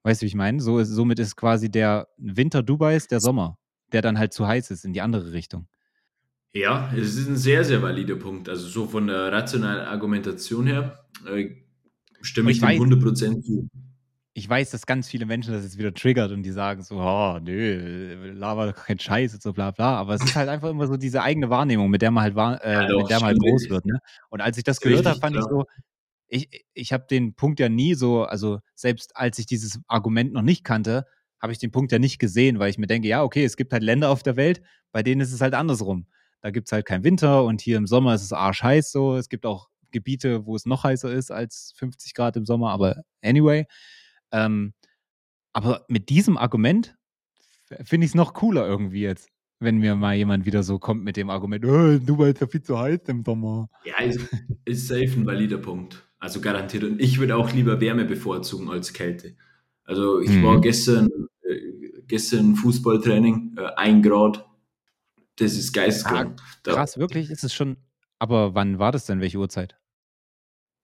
Weißt du, wie ich meine? So ist, somit ist quasi der Winter Dubais der Sommer, der dann halt zu heiß ist in die andere Richtung. Ja, es ist ein sehr, sehr valider Punkt. Also so von der rationalen Argumentation her äh, stimme ich, ich dem 100% zu. Ich weiß, dass ganz viele Menschen das jetzt wieder triggert und die sagen so, oh, nö, laber kein Scheiß und so bla bla. Aber es ist halt einfach immer so diese eigene Wahrnehmung, mit der man halt, äh, ja, doch, mit der man halt groß wird. Ne? Und als ich das gehört habe, fand klar. ich so, ich, ich habe den Punkt ja nie so, also selbst als ich dieses Argument noch nicht kannte, habe ich den Punkt ja nicht gesehen, weil ich mir denke, ja, okay, es gibt halt Länder auf der Welt, bei denen ist es halt andersrum. Da gibt es halt keinen Winter und hier im Sommer ist es arschheiß so. Es gibt auch Gebiete, wo es noch heißer ist als 50 Grad im Sommer, aber anyway. Ähm, aber mit diesem Argument finde ich es noch cooler irgendwie jetzt, wenn mir mal jemand wieder so kommt mit dem Argument, oh, du ist ja viel zu heiß im Sommer. Ja, ist, ist safe ein valider Punkt. Also garantiert. Und ich würde auch lieber Wärme bevorzugen als Kälte. Also ich mhm. war gestern, äh, gestern Fußballtraining, äh, ein Grad, das ist geisteskrank. Ah, krass, wirklich? Ist es schon. Aber wann war das denn? Welche Uhrzeit?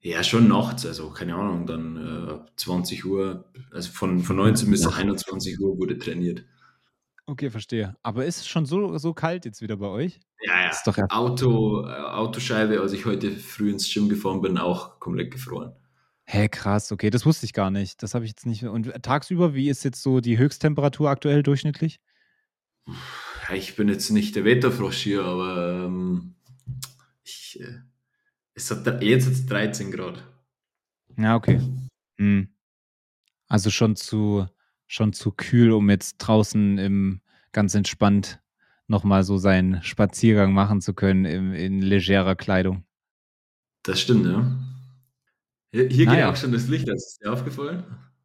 Ja, schon nachts, also keine Ahnung, dann äh, 20 Uhr, also von, von 19 bis 21 Uhr wurde trainiert. Okay, verstehe. Aber ist es schon so, so kalt jetzt wieder bei euch? Ja, ja. Ist doch Auto, äh, Autoscheibe, als ich heute früh ins Gym gefahren bin, auch komplett gefroren. Hä, krass, okay, das wusste ich gar nicht. Das habe ich jetzt nicht. Und tagsüber, wie ist jetzt so die Höchsttemperatur aktuell durchschnittlich? ich bin jetzt nicht der Wetterfrosch hier, aber ähm, ich, äh, es hat, jetzt hat es 13 Grad. Ja, okay. Hm. Also schon zu, schon zu kühl, um jetzt draußen im ganz entspannt nochmal so seinen Spaziergang machen zu können in, in legerer Kleidung. Das stimmt, ja. Hier, hier naja. geht auch schon das Licht, das ist dir aufgefallen?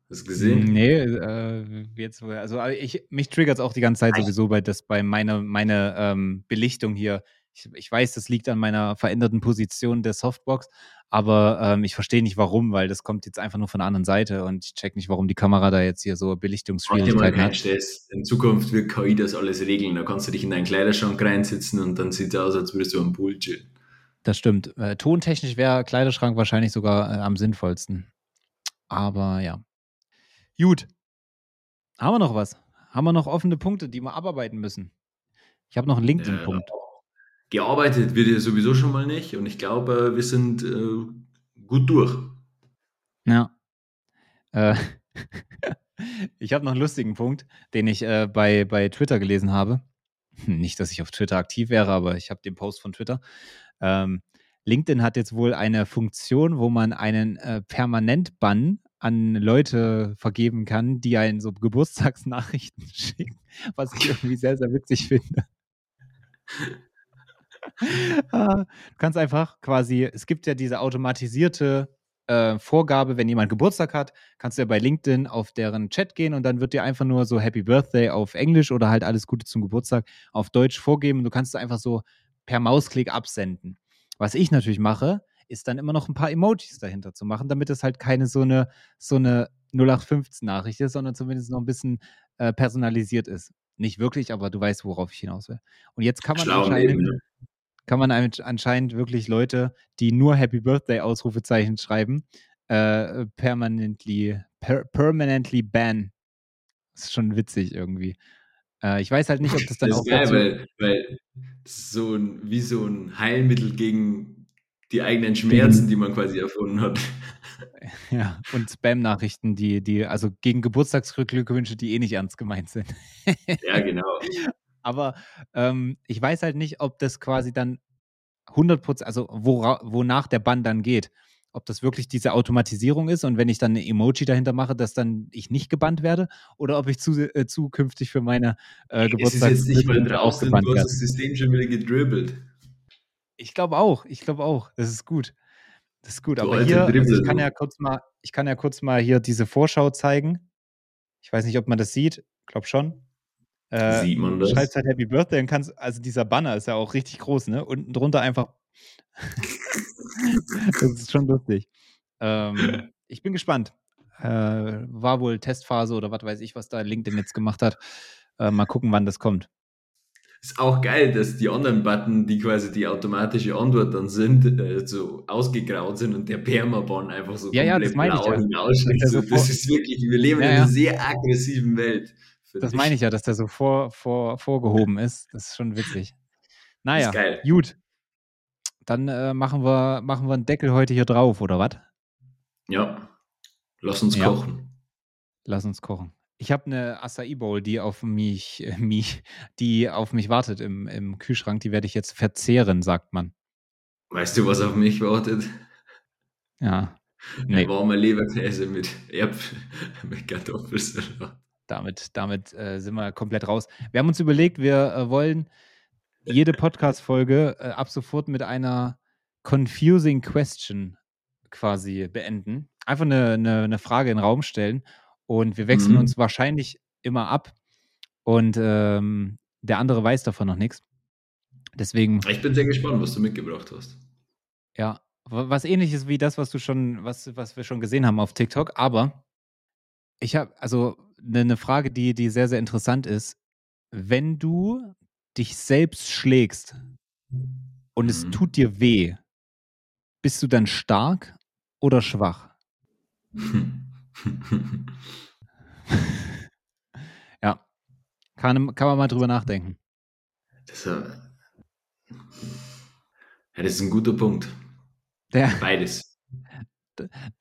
Hast du gesehen? Nee, äh, jetzt, also ich, mich triggert es auch die ganze Zeit sowieso, bei, das, bei meiner meine, ähm, Belichtung hier. Ich, ich weiß, das liegt an meiner veränderten Position der Softbox, aber ähm, ich verstehe nicht warum, weil das kommt jetzt einfach nur von der anderen Seite und ich check nicht, warum die Kamera da jetzt hier so Belichtungsschwierigkeiten hat. In Zukunft wird KI das alles regeln. Da kannst du dich in deinen Kleiderschrank reinsitzen und dann sieht es aus, als würdest du am Pool chillen. Das stimmt. Äh, tontechnisch wäre Kleiderschrank wahrscheinlich sogar äh, am sinnvollsten. Aber ja. Gut. Haben wir noch was? Haben wir noch offene Punkte, die wir abarbeiten müssen? Ich habe noch einen LinkedIn-Punkt. Äh, gearbeitet wird ja sowieso schon mal nicht und ich glaube, wir sind äh, gut durch. Ja. Äh, ich habe noch einen lustigen Punkt, den ich äh, bei, bei Twitter gelesen habe. Nicht, dass ich auf Twitter aktiv wäre, aber ich habe den Post von Twitter. Ähm, LinkedIn hat jetzt wohl eine Funktion, wo man einen äh, Permanent-Bann an Leute vergeben kann, die einen so Geburtstagsnachrichten schicken, was ich irgendwie sehr, sehr witzig finde. Ah, du kannst einfach quasi, es gibt ja diese automatisierte äh, Vorgabe, wenn jemand Geburtstag hat, kannst du ja bei LinkedIn auf deren Chat gehen und dann wird dir einfach nur so Happy Birthday auf Englisch oder halt alles Gute zum Geburtstag auf Deutsch vorgeben und du kannst es einfach so per Mausklick absenden. Was ich natürlich mache, ist dann immer noch ein paar Emojis dahinter zu machen, damit es halt keine so eine, so eine 0815-Nachricht ist, sondern zumindest noch ein bisschen äh, personalisiert ist. Nicht wirklich, aber du weißt, worauf ich hinaus will. Und jetzt kann man Schlau anscheinend, ne? Kann man anscheinend wirklich Leute, die nur Happy Birthday Ausrufezeichen schreiben, äh, permanently, per, permanently ban. Das ist schon witzig irgendwie. Äh, ich weiß halt nicht, ob das dann Das auch ist geil, weil, weil das ist so ein, wie so ein Heilmittel gegen die eigenen Schmerzen, die man quasi erfunden hat. ja, und Spam-Nachrichten, die, die, also gegen Geburtstagsglückwünsche, die eh nicht ernst gemeint sind. Ja, genau. Aber ähm, ich weiß halt nicht, ob das quasi dann 100%, also wora, wonach der Bann dann geht. Ob das wirklich diese Automatisierung ist und wenn ich dann eine Emoji dahinter mache, dass dann ich nicht gebannt werde oder ob ich zu, äh, zukünftig für meine äh, Es ist jetzt nicht mal draußen, gebannt du hast werde. das System schon wieder gedribbelt. Ich glaube auch, ich glaube auch. Das ist gut. Das ist gut. Du Aber hier, also ich kann ja kurz mal, ich kann ja kurz mal hier diese Vorschau zeigen. Ich weiß nicht, ob man das sieht. Glaub schon. Äh, Sieht man das? schreibst halt Happy Birthday und kannst, also dieser Banner ist ja auch richtig groß, ne? Unten drunter einfach. das ist schon lustig. Ähm, ich bin gespannt. Äh, war wohl Testphase oder was weiß ich, was da LinkedIn jetzt gemacht hat. Äh, mal gucken, wann das kommt. Ist auch geil, dass die anderen Button, die quasi die automatische Antwort dann sind, äh, so ausgegraut sind und der Permaban einfach so Ja, ja, komplett das meine ich blau ja. Dass So, der so das ist wirklich, wir leben Ja, in einer ja. sehr aggressiven Welt. Das meine ich ja, dass der so vor, vor, vorgehoben ist. Das ist schon witzig. Naja, gut. Dann äh, machen, wir, machen wir einen Deckel heute hier drauf, oder was? Ja, lass uns Ja. kochen. Lass uns kochen. Ich habe eine Acai Bowl, die auf mich, äh, mich, die auf mich wartet im, im Kühlschrank. Die werde ich jetzt verzehren, sagt man. Weißt du, was auf mich wartet? Ja. Nee. Warmer Leberkäse mit Äpfel, mit Kartoffelsalat. Damit, damit äh, sind wir komplett raus. Wir haben uns überlegt, wir äh, wollen jede Podcast-Folge äh, ab sofort mit einer confusing question quasi beenden. Einfach eine, eine, eine Frage in den Raum stellen und wir wechseln Mhm. uns wahrscheinlich immer ab und ähm, der andere weiß davon noch nichts. Deswegen, Ich bin sehr gespannt, was du mitgebracht hast. ja, wa- was ähnliches wie das, was du schon, was, was wir schon gesehen haben auf TikTok, aber ich habe also eine, eine Frage, die, die sehr, sehr interessant ist. Wenn du dich selbst schlägst und es Mhm. tut dir weh, bist du dann stark oder schwach? Ja, kann, kann man mal drüber nachdenken. Das, äh, ja, das ist ein guter Punkt. Der, Beides.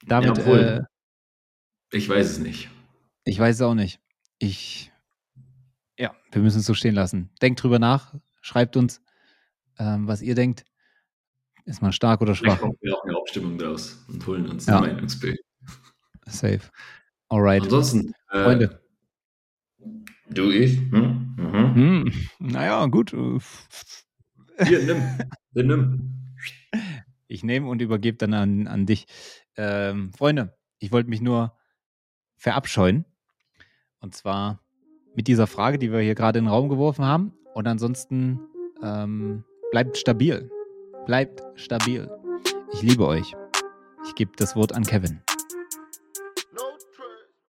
damit, Ja, obwohl. äh, Ich weiß es nicht. Ich weiß es auch nicht. Ich, ja, wir müssen es so stehen lassen. Denkt drüber nach, schreibt uns, ähm, was ihr denkt. Ist man stark oder schwach? machen wir auch eine Abstimmung draus und holen uns Ja. ein Meinungsbild. Safe. Alright. Ansonsten, äh, Freunde. Du, ich? Hm? Mhm. Hm, naja, gut. Hier, nimm. Hier, nimm. Ich nehme und übergebe dann an, an dich. Ähm, Freunde, ich wollte mich nur verabscheuen. Und zwar mit dieser Frage, die wir hier gerade in den Raum geworfen haben. Und ansonsten ähm, bleibt stabil. Bleibt stabil. Ich liebe euch. Ich gebe das Wort an Kevin.